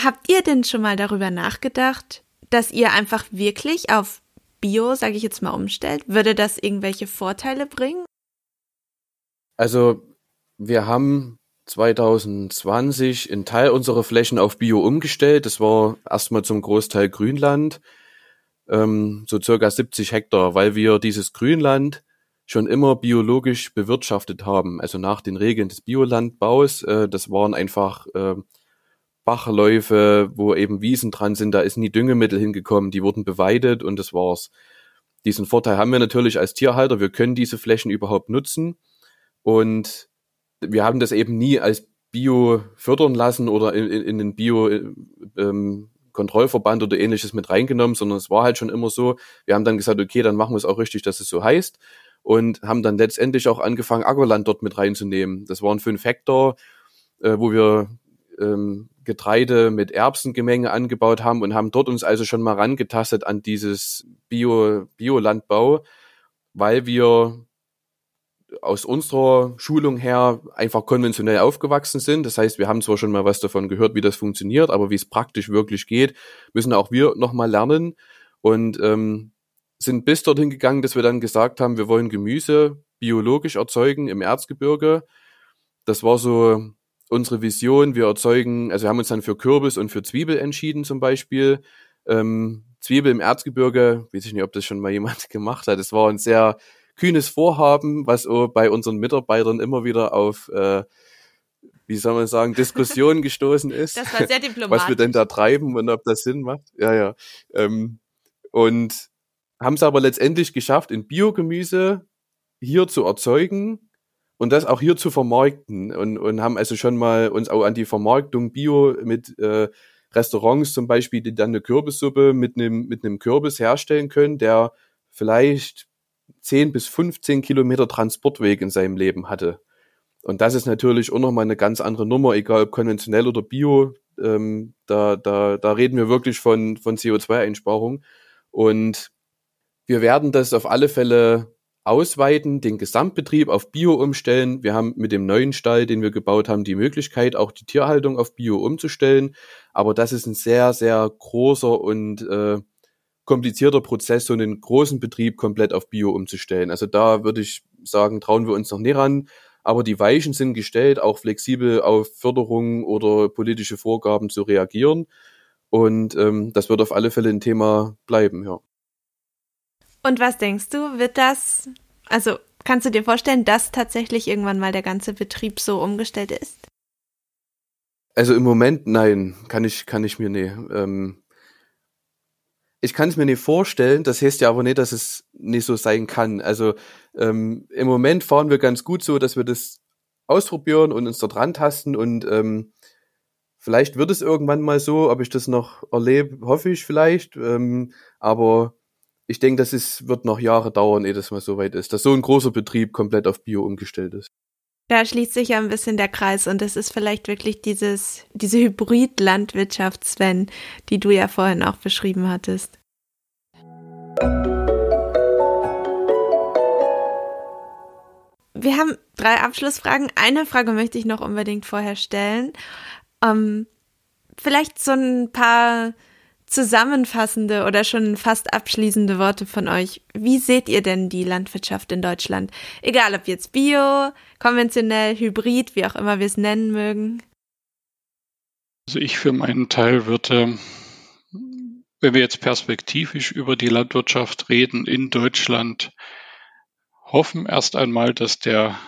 habt ihr denn schon mal darüber nachgedacht, dass ihr einfach wirklich auf Bio, sage ich jetzt mal, umstellt? Würde das irgendwelche Vorteile bringen? Also wir haben 2020 einen Teil unserer Flächen auf Bio umgestellt. Das war erstmal zum Großteil Grünland, ähm, so circa 70 Hektar, weil wir dieses Grünland schon immer biologisch bewirtschaftet haben. Also nach den Regeln des Biolandbaus. Äh, das waren einfach äh, Bachläufe, wo eben Wiesen dran sind, da ist nie Düngemittel hingekommen, die wurden beweidet und das war's. Diesen Vorteil haben wir natürlich als Tierhalter, wir können diese Flächen überhaupt nutzen und wir haben das eben nie als Bio fördern lassen oder in, in, in den Bio ähm, Kontrollverband oder ähnliches mit reingenommen, sondern es war halt schon immer so, wir haben dann gesagt, okay, dann machen wir es auch richtig, dass es so heißt und haben dann letztendlich auch angefangen, Ackerland dort mit reinzunehmen. Das waren fünf Hektar, äh, wo wir ähm, Getreide mit Erbsengemenge angebaut haben und haben dort uns also schon mal rangetastet an dieses Bio, Biolandbau, weil wir aus unserer Schulung her einfach konventionell aufgewachsen sind. Das heißt, wir haben zwar schon mal was davon gehört, wie das funktioniert, aber wie es praktisch wirklich geht, müssen auch wir nochmal lernen und ähm, sind bis dorthin gegangen, dass wir dann gesagt haben, wir wollen Gemüse biologisch erzeugen im Erzgebirge. Das war so unsere Vision, wir erzeugen, also wir haben uns dann für Kürbis und für Zwiebel entschieden zum Beispiel. Ähm, Zwiebel im Erzgebirge, weiß ich nicht, ob das schon mal jemand gemacht hat. Es war ein sehr kühnes Vorhaben, was bei unseren Mitarbeitern immer wieder auf, äh, wie soll man sagen, Diskussionen gestoßen ist. Das war sehr diplomatisch. Was wir denn da treiben und ob das Sinn macht. Ja, ja. Ähm, und haben es aber letztendlich geschafft, in Biogemüse hier zu erzeugen und das auch hier zu vermarkten und, und haben also schon mal uns auch an die Vermarktung Bio mit äh, Restaurants zum Beispiel, die dann eine Kürbissuppe mit einem mit einem Kürbis herstellen können, der vielleicht 10 bis 15 Kilometer Transportweg in seinem Leben hatte. Und das ist natürlich auch nochmal eine ganz andere Nummer, egal ob konventionell oder bio. Ähm, da, da, da reden wir wirklich von, von CO2-Einsparung. Und wir werden das auf alle Fälle ausweiten, den Gesamtbetrieb auf Bio umstellen. Wir haben mit dem neuen Stall, den wir gebaut haben, die Möglichkeit, auch die Tierhaltung auf Bio umzustellen. Aber das ist ein sehr, sehr großer und äh, komplizierter Prozess, so einen großen Betrieb komplett auf Bio umzustellen. Also da würde ich sagen, trauen wir uns noch nie ran. Aber die Weichen sind gestellt, auch flexibel auf Förderungen oder politische Vorgaben zu reagieren. Und ähm, das wird auf alle Fälle ein Thema bleiben, ja. Und was denkst du, wird das, also kannst du dir vorstellen, dass tatsächlich irgendwann mal der ganze Betrieb so umgestellt ist? Also im Moment nein, kann ich, kann ich mir nee. Ähm, ich kann es mir nicht vorstellen, das heißt ja aber nicht, dass es nicht so sein kann. Also ähm, im Moment fahren wir ganz gut so, dass wir das ausprobieren und uns dort rantasten und ähm, vielleicht wird es irgendwann mal so, ob ich das noch erlebe, hoffe ich vielleicht. Ähm, aber ich denke, das ist, wird noch Jahre dauern, ehe das mal so weit ist, dass so ein großer Betrieb komplett auf Bio umgestellt ist. Da schließt sich ja ein bisschen der Kreis und es ist vielleicht wirklich dieses, diese Hybrid-Landwirtschaft, Sven, die du ja vorhin auch beschrieben hattest. Wir haben drei Abschlussfragen. Eine Frage möchte ich noch unbedingt vorher stellen. Ähm, vielleicht so ein paar zusammenfassende oder schon fast abschließende Worte von euch. Wie seht ihr denn die Landwirtschaft in Deutschland? Egal ob jetzt bio, konventionell, hybrid, wie auch immer wir es nennen mögen. Also ich für meinen Teil würde, wenn wir jetzt perspektivisch über die Landwirtschaft reden in Deutschland, hoffen erst einmal, dass der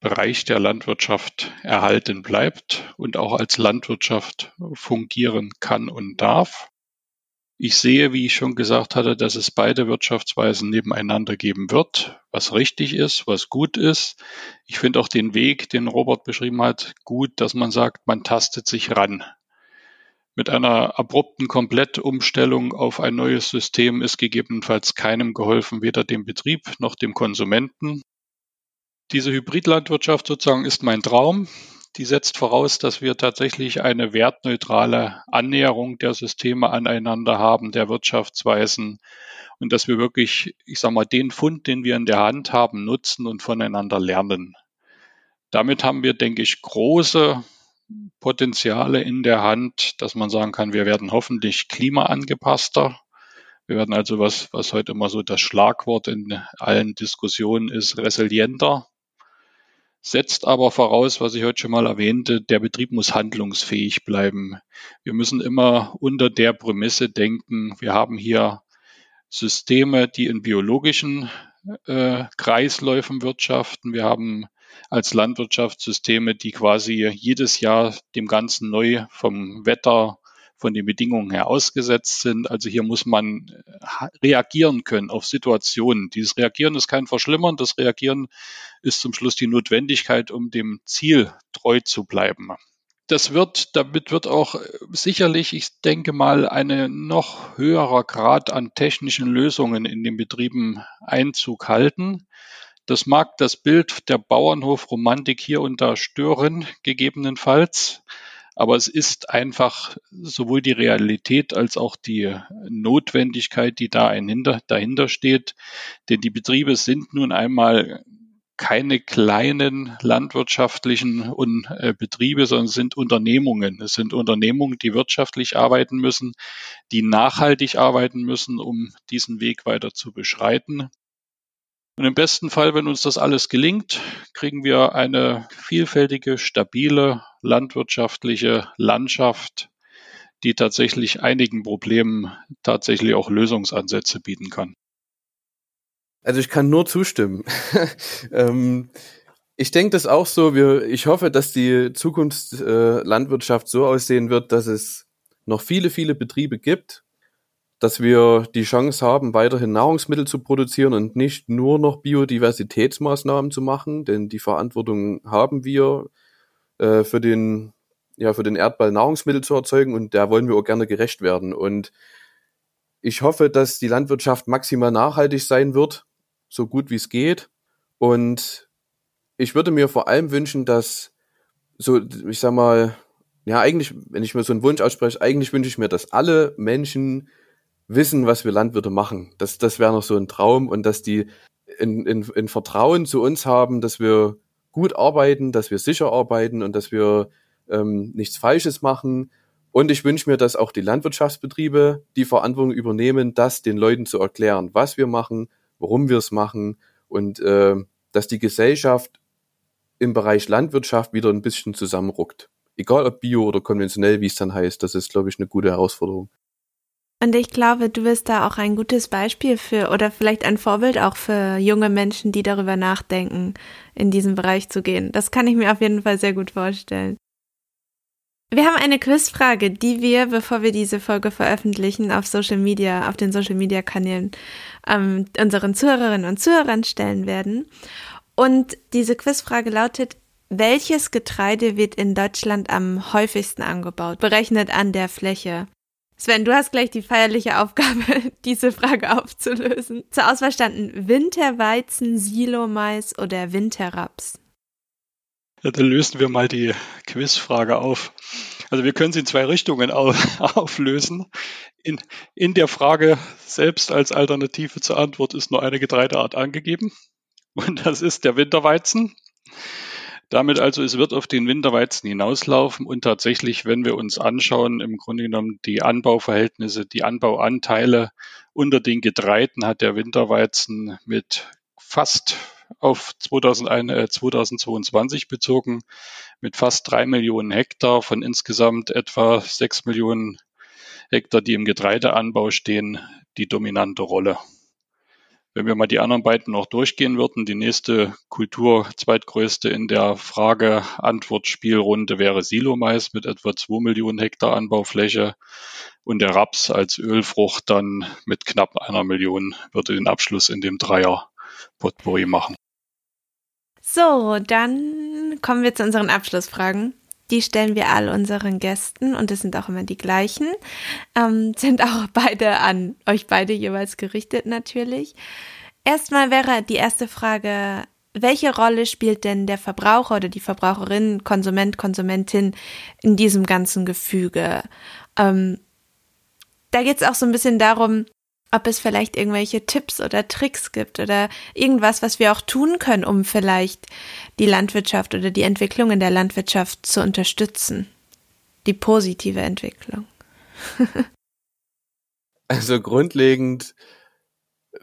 Bereich der Landwirtschaft erhalten bleibt und auch als Landwirtschaft fungieren kann und darf. Ich sehe, wie ich schon gesagt hatte, dass es beide Wirtschaftsweisen nebeneinander geben wird, was richtig ist, was gut ist. Ich finde auch den Weg, den Robert beschrieben hat, gut, dass man sagt, man tastet sich ran. Mit einer abrupten Komplettumstellung auf ein neues System ist gegebenenfalls keinem geholfen, weder dem Betrieb noch dem Konsumenten. Diese Hybridlandwirtschaft sozusagen ist mein Traum die setzt voraus, dass wir tatsächlich eine wertneutrale Annäherung der Systeme aneinander haben, der Wirtschaftsweisen und dass wir wirklich, ich sag mal, den Fund, den wir in der Hand haben, nutzen und voneinander lernen. Damit haben wir, denke ich, große Potenziale in der Hand, dass man sagen kann, wir werden hoffentlich klimaangepasster. Wir werden also was, was heute immer so das Schlagwort in allen Diskussionen ist, resilienter setzt aber voraus, was ich heute schon mal erwähnte, der Betrieb muss handlungsfähig bleiben. Wir müssen immer unter der Prämisse denken, wir haben hier Systeme, die in biologischen äh, Kreisläufen wirtschaften. Wir haben als Landwirtschaftssysteme, die quasi jedes Jahr dem Ganzen neu vom Wetter, von den Bedingungen her ausgesetzt sind. Also hier muss man reagieren können auf Situationen. Dieses Reagieren ist kein Verschlimmern, das Reagieren ist zum Schluss die Notwendigkeit, um dem Ziel treu zu bleiben. Das wird, damit wird auch sicherlich, ich denke mal, ein noch höherer Grad an technischen Lösungen in den Betrieben Einzug halten. Das mag das Bild der Bauernhofromantik hier und da stören, gegebenenfalls. Aber es ist einfach sowohl die Realität als auch die Notwendigkeit, die da hinter, dahinter steht. Denn die Betriebe sind nun einmal keine kleinen landwirtschaftlichen äh, Betriebe, sondern sind Unternehmungen. Es sind Unternehmungen, die wirtschaftlich arbeiten müssen, die nachhaltig arbeiten müssen, um diesen Weg weiter zu beschreiten. Und im besten Fall, wenn uns das alles gelingt, kriegen wir eine vielfältige, stabile landwirtschaftliche Landschaft, die tatsächlich einigen Problemen tatsächlich auch Lösungsansätze bieten kann. Also ich kann nur zustimmen. ähm, ich denke das auch so. Wir, ich hoffe, dass die Zukunftslandwirtschaft äh, so aussehen wird, dass es noch viele, viele Betriebe gibt, dass wir die Chance haben, weiterhin Nahrungsmittel zu produzieren und nicht nur noch Biodiversitätsmaßnahmen zu machen, denn die Verantwortung haben wir äh, für den ja für den Erdball Nahrungsmittel zu erzeugen und der wollen wir auch gerne gerecht werden und ich hoffe, dass die Landwirtschaft maximal nachhaltig sein wird, so gut wie es geht und ich würde mir vor allem wünschen, dass so ich sag mal ja eigentlich, wenn ich mir so einen Wunsch ausspreche, eigentlich wünsche ich mir, dass alle Menschen wissen, was wir Landwirte machen. Das, das wäre noch so ein Traum und dass die in, in, in Vertrauen zu uns haben, dass wir gut arbeiten, dass wir sicher arbeiten und dass wir ähm, nichts Falsches machen. Und ich wünsche mir, dass auch die Landwirtschaftsbetriebe die Verantwortung übernehmen, das den Leuten zu erklären, was wir machen, warum wir es machen und äh, dass die Gesellschaft im Bereich Landwirtschaft wieder ein bisschen zusammenruckt. Egal ob bio oder konventionell, wie es dann heißt, das ist, glaube ich, eine gute Herausforderung. Und ich glaube, du bist da auch ein gutes Beispiel für oder vielleicht ein Vorbild auch für junge Menschen, die darüber nachdenken, in diesen Bereich zu gehen. Das kann ich mir auf jeden Fall sehr gut vorstellen. Wir haben eine Quizfrage, die wir, bevor wir diese Folge veröffentlichen, auf Social Media, auf den Social Media Kanälen ähm, unseren Zuhörerinnen und Zuhörern stellen werden. Und diese Quizfrage lautet, welches Getreide wird in Deutschland am häufigsten angebaut, berechnet an der Fläche? Sven, du hast gleich die feierliche Aufgabe, diese Frage aufzulösen. Zur Auswahl standen Winterweizen, Silomais oder Winterraps. Ja, dann lösen wir mal die Quizfrage auf. Also wir können sie in zwei Richtungen auflösen. In, in der Frage selbst als Alternative zur Antwort ist nur eine Getreideart angegeben. Und das ist der Winterweizen. Damit also, es wird auf den Winterweizen hinauslaufen und tatsächlich, wenn wir uns anschauen, im Grunde genommen die Anbauverhältnisse, die Anbauanteile unter den Getreiden hat der Winterweizen mit fast auf 2001, 2022 äh, bezogen mit fast drei Millionen Hektar von insgesamt etwa sechs Millionen Hektar, die im Getreideanbau stehen, die dominante Rolle. Wenn wir mal die anderen beiden noch durchgehen würden, die nächste Kultur, zweitgrößte in der Frage-Antwort-Spielrunde wäre Silomais mit etwa 2 Millionen Hektar Anbaufläche und der Raps als Ölfrucht dann mit knapp einer Million würde den Abschluss in dem Dreier Potpourri machen. So, dann kommen wir zu unseren Abschlussfragen. Die stellen wir all unseren Gästen und es sind auch immer die gleichen. Ähm, sind auch beide an euch beide jeweils gerichtet natürlich. Erstmal wäre die erste Frage, welche Rolle spielt denn der Verbraucher oder die Verbraucherin, Konsument, Konsumentin in diesem ganzen Gefüge? Ähm, da geht es auch so ein bisschen darum, ob es vielleicht irgendwelche Tipps oder Tricks gibt oder irgendwas, was wir auch tun können, um vielleicht die Landwirtschaft oder die Entwicklung in der Landwirtschaft zu unterstützen. Die positive Entwicklung. also grundlegend,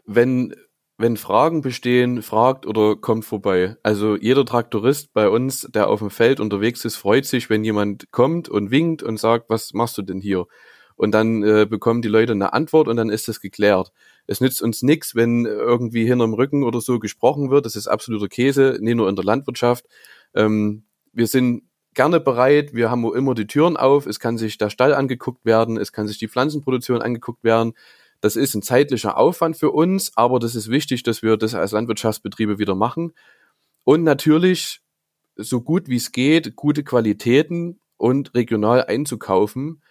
wenn, wenn Fragen bestehen, fragt oder kommt vorbei. Also jeder Traktorist bei uns, der auf dem Feld unterwegs ist, freut sich, wenn jemand kommt und winkt und sagt, was machst du denn hier? Und dann äh, bekommen die Leute eine Antwort und dann ist das geklärt. Es nützt uns nichts, wenn irgendwie hinterm Rücken oder so gesprochen wird. Das ist absoluter Käse, nicht nur in der Landwirtschaft. Ähm, wir sind gerne bereit, wir haben immer die Türen auf, es kann sich der Stall angeguckt werden, es kann sich die Pflanzenproduktion angeguckt werden. Das ist ein zeitlicher Aufwand für uns, aber das ist wichtig, dass wir das als Landwirtschaftsbetriebe wieder machen. Und natürlich, so gut wie es geht, gute Qualitäten und regional einzukaufen.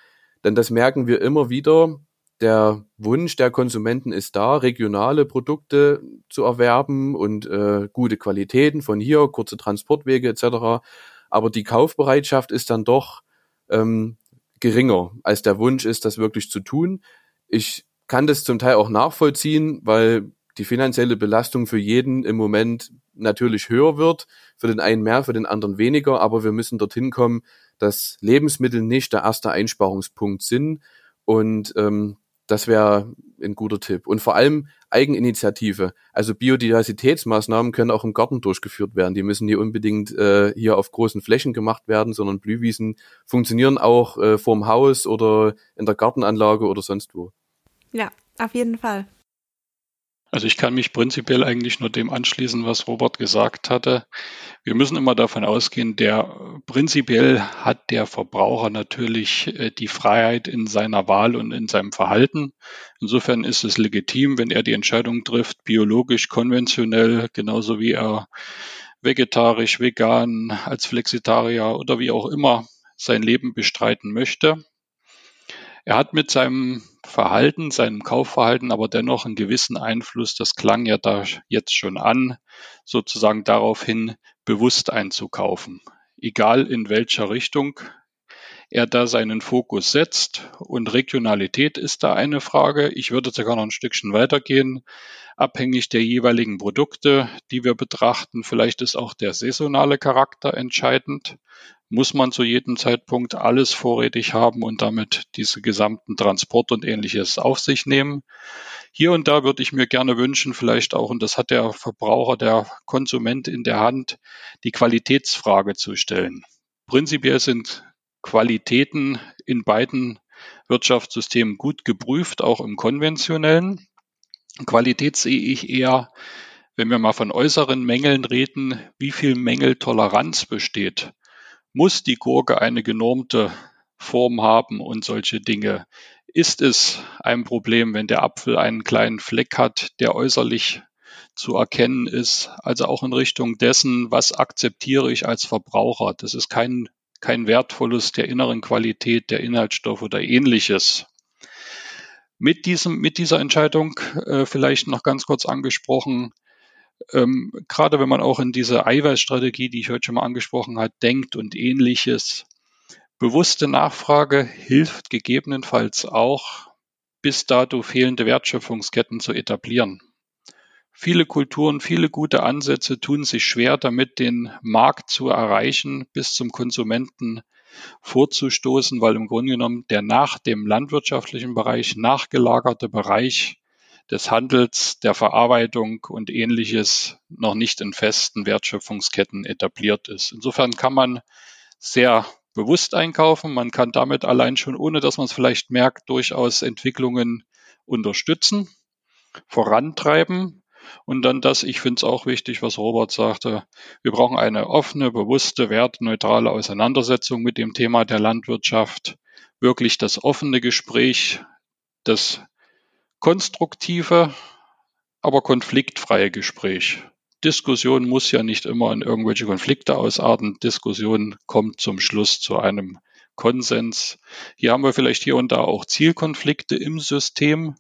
Denn das merken wir immer wieder. Der Wunsch der Konsumenten ist da, regionale Produkte zu erwerben und äh, gute Qualitäten von hier, kurze Transportwege etc. Aber die Kaufbereitschaft ist dann doch ähm, geringer, als der Wunsch ist, das wirklich zu tun. Ich kann das zum Teil auch nachvollziehen, weil die finanzielle Belastung für jeden im Moment natürlich höher wird, für den einen mehr, für den anderen weniger, aber wir müssen dorthin kommen, dass Lebensmittel nicht der erste Einsparungspunkt sind. Und ähm, das wäre ein guter Tipp. Und vor allem Eigeninitiative. Also Biodiversitätsmaßnahmen können auch im Garten durchgeführt werden. Die müssen nicht unbedingt äh, hier auf großen Flächen gemacht werden, sondern Blühwiesen funktionieren auch äh, vorm Haus oder in der Gartenanlage oder sonst wo. Ja, auf jeden Fall. Also ich kann mich prinzipiell eigentlich nur dem anschließen, was Robert gesagt hatte. Wir müssen immer davon ausgehen, der prinzipiell hat der Verbraucher natürlich äh, die Freiheit in seiner Wahl und in seinem Verhalten. Insofern ist es legitim, wenn er die Entscheidung trifft, biologisch, konventionell, genauso wie er vegetarisch, vegan, als Flexitarier oder wie auch immer sein Leben bestreiten möchte. Er hat mit seinem Verhalten, seinem Kaufverhalten aber dennoch einen gewissen Einfluss, das klang ja da jetzt schon an, sozusagen daraufhin bewusst einzukaufen. Egal in welcher Richtung er da seinen Fokus setzt. Und Regionalität ist da eine Frage. Ich würde sogar noch ein Stückchen weitergehen. Abhängig der jeweiligen Produkte, die wir betrachten, vielleicht ist auch der saisonale Charakter entscheidend muss man zu jedem Zeitpunkt alles vorrätig haben und damit diese gesamten Transport und ähnliches auf sich nehmen. Hier und da würde ich mir gerne wünschen, vielleicht auch, und das hat der Verbraucher, der Konsument in der Hand, die Qualitätsfrage zu stellen. Prinzipiell sind Qualitäten in beiden Wirtschaftssystemen gut geprüft, auch im konventionellen. Qualität sehe ich eher, wenn wir mal von äußeren Mängeln reden, wie viel Mängeltoleranz besteht muss die Gurke eine genormte Form haben und solche Dinge? Ist es ein Problem, wenn der Apfel einen kleinen Fleck hat, der äußerlich zu erkennen ist? Also auch in Richtung dessen, was akzeptiere ich als Verbraucher? Das ist kein, kein Wertverlust der inneren Qualität, der Inhaltsstoffe oder ähnliches. Mit, diesem, mit dieser Entscheidung äh, vielleicht noch ganz kurz angesprochen, ähm, gerade wenn man auch in diese Eiweißstrategie, die ich heute schon mal angesprochen habe, denkt und ähnliches, bewusste Nachfrage hilft gegebenenfalls auch, bis dato fehlende Wertschöpfungsketten zu etablieren. Viele Kulturen, viele gute Ansätze tun sich schwer damit, den Markt zu erreichen, bis zum Konsumenten vorzustoßen, weil im Grunde genommen der nach dem landwirtschaftlichen Bereich nachgelagerte Bereich des Handels, der Verarbeitung und ähnliches noch nicht in festen Wertschöpfungsketten etabliert ist. Insofern kann man sehr bewusst einkaufen. Man kann damit allein schon, ohne dass man es vielleicht merkt, durchaus Entwicklungen unterstützen, vorantreiben. Und dann das, ich finde es auch wichtig, was Robert sagte, wir brauchen eine offene, bewusste, wertneutrale Auseinandersetzung mit dem Thema der Landwirtschaft, wirklich das offene Gespräch, das konstruktive, aber konfliktfreie Gespräch. Diskussion muss ja nicht immer in irgendwelche Konflikte ausarten. Diskussion kommt zum Schluss zu einem Konsens. Hier haben wir vielleicht hier und da auch Zielkonflikte im System.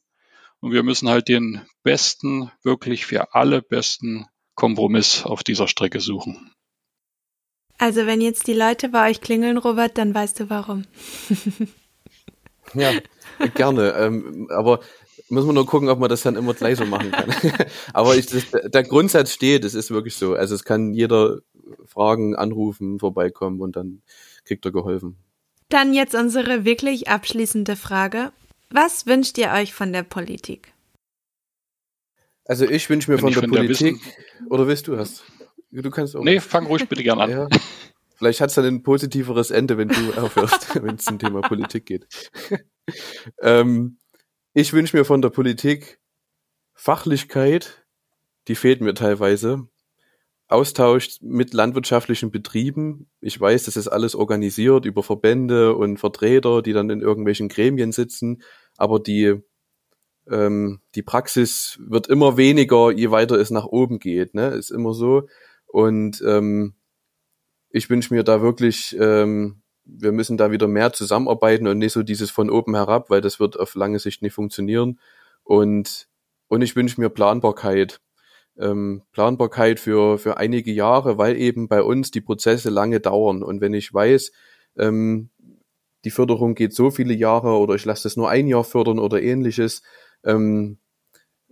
Und wir müssen halt den besten, wirklich für alle besten Kompromiss auf dieser Strecke suchen. Also wenn jetzt die Leute bei euch klingeln, Robert, dann weißt du warum. ja, gerne. Ähm, aber muss man nur gucken, ob man das dann immer gleich so machen kann. Aber ich, das, der Grundsatz steht, es ist wirklich so. Also es kann jeder fragen, anrufen, vorbeikommen und dann kriegt er geholfen. Dann jetzt unsere wirklich abschließende Frage. Was wünscht ihr euch von der Politik? Also ich wünsche mir von der Politik, der oder willst du hast? Du kannst auch. Nee, fang ruhig bitte gern an. Ja. Vielleicht hat es dann ein positiveres Ende, wenn du aufhörst, wenn es zum Thema Politik geht. ähm, ich wünsche mir von der Politik Fachlichkeit, die fehlt mir teilweise. Austausch mit landwirtschaftlichen Betrieben. Ich weiß, das ist alles organisiert über Verbände und Vertreter, die dann in irgendwelchen Gremien sitzen, aber die ähm, die Praxis wird immer weniger, je weiter es nach oben geht. Ne? Ist immer so. Und ähm, ich wünsche mir da wirklich ähm, wir müssen da wieder mehr zusammenarbeiten und nicht so dieses von oben herab, weil das wird auf lange Sicht nicht funktionieren. Und, und ich wünsche mir Planbarkeit. Ähm, Planbarkeit für, für einige Jahre, weil eben bei uns die Prozesse lange dauern. Und wenn ich weiß, ähm, die Förderung geht so viele Jahre oder ich lasse das nur ein Jahr fördern oder ähnliches, ähm,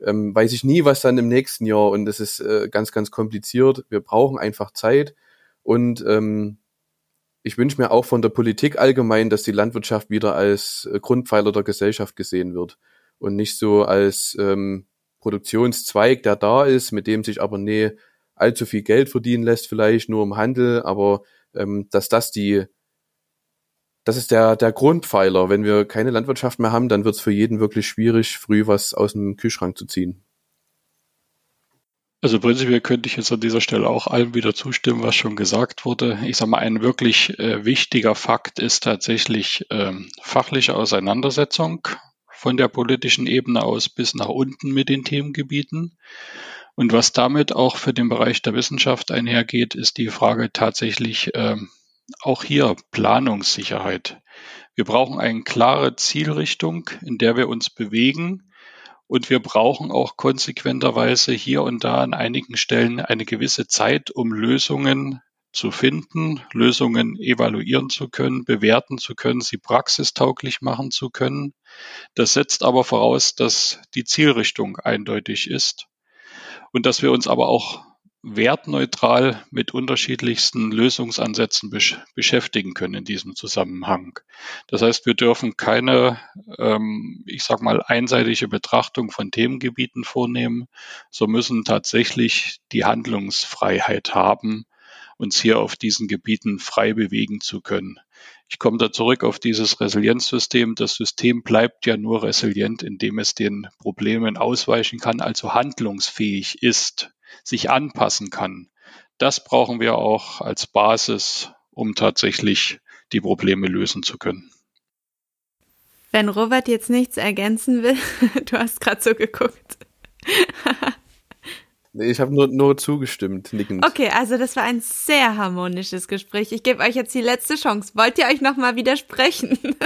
ähm, weiß ich nie, was dann im nächsten Jahr und das ist äh, ganz, ganz kompliziert. Wir brauchen einfach Zeit und ähm, ich wünsche mir auch von der Politik allgemein, dass die Landwirtschaft wieder als äh, Grundpfeiler der Gesellschaft gesehen wird und nicht so als ähm, Produktionszweig, der da ist, mit dem sich aber nie allzu viel Geld verdienen lässt, vielleicht nur im Handel, aber ähm, dass das die, das ist der, der Grundpfeiler. Wenn wir keine Landwirtschaft mehr haben, dann wird es für jeden wirklich schwierig, früh was aus dem Kühlschrank zu ziehen. Also prinzipiell könnte ich jetzt an dieser Stelle auch allem wieder zustimmen, was schon gesagt wurde. Ich sage mal, ein wirklich äh, wichtiger Fakt ist tatsächlich ähm, fachliche Auseinandersetzung von der politischen Ebene aus bis nach unten mit den Themengebieten. Und was damit auch für den Bereich der Wissenschaft einhergeht, ist die Frage tatsächlich ähm, auch hier Planungssicherheit. Wir brauchen eine klare Zielrichtung, in der wir uns bewegen und wir brauchen auch konsequenterweise hier und da an einigen Stellen eine gewisse Zeit, um Lösungen zu finden, Lösungen evaluieren zu können, bewerten zu können, sie praxistauglich machen zu können. Das setzt aber voraus, dass die Zielrichtung eindeutig ist und dass wir uns aber auch wertneutral mit unterschiedlichsten Lösungsansätzen besch beschäftigen können in diesem Zusammenhang. Das heißt, wir dürfen keine, ähm, ich sag mal, einseitige Betrachtung von Themengebieten vornehmen, so müssen tatsächlich die Handlungsfreiheit haben, uns hier auf diesen Gebieten frei bewegen zu können. Ich komme da zurück auf dieses Resilienzsystem. Das System bleibt ja nur resilient, indem es den Problemen ausweichen kann, also handlungsfähig ist sich anpassen kann. Das brauchen wir auch als Basis, um tatsächlich die Probleme lösen zu können. Wenn Robert jetzt nichts ergänzen will, du hast gerade so geguckt. nee, ich habe nur, nur zugestimmt, nickend. Okay, also das war ein sehr harmonisches Gespräch. Ich gebe euch jetzt die letzte Chance. Wollt ihr euch nochmal widersprechen?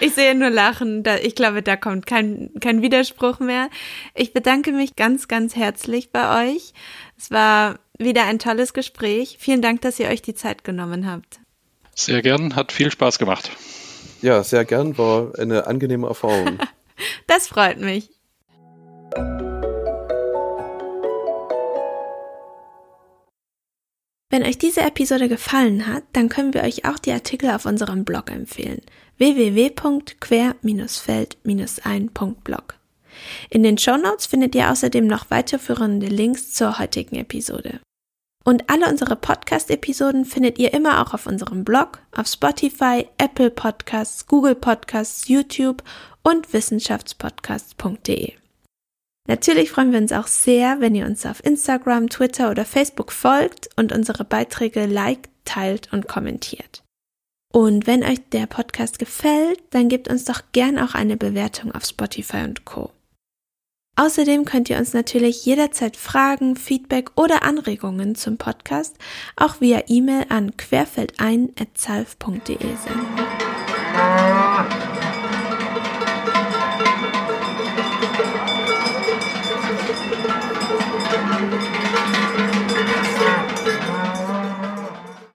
Ich sehe nur Lachen. ich glaube, da kommt kein, kein Widerspruch mehr. Ich bedanke mich ganz, ganz herzlich bei euch. Es war wieder ein tolles Gespräch. Vielen Dank, dass ihr euch die Zeit genommen habt. Sehr gern, hat viel Spaß gemacht. Ja, sehr gern, war eine angenehme Erfahrung. das freut mich. Wenn euch diese Episode gefallen hat, dann können wir euch auch die Artikel auf unserem Blog empfehlen www.quer-feld-ein.blog. In den Shownotes findet ihr außerdem noch weiterführende Links zur heutigen Episode. Und alle unsere Podcast-Episoden findet ihr immer auch auf unserem Blog, auf Spotify, Apple Podcasts, Google Podcasts, YouTube und wissenschaftspodcasts.de. Natürlich freuen wir uns auch sehr, wenn ihr uns auf Instagram, Twitter oder Facebook folgt und unsere Beiträge liked, teilt und kommentiert. Und wenn euch der Podcast gefällt, dann gebt uns doch gern auch eine Bewertung auf Spotify und Co. Außerdem könnt ihr uns natürlich jederzeit Fragen, Feedback oder Anregungen zum Podcast auch via E-Mail an querfeldein.zalf.de senden.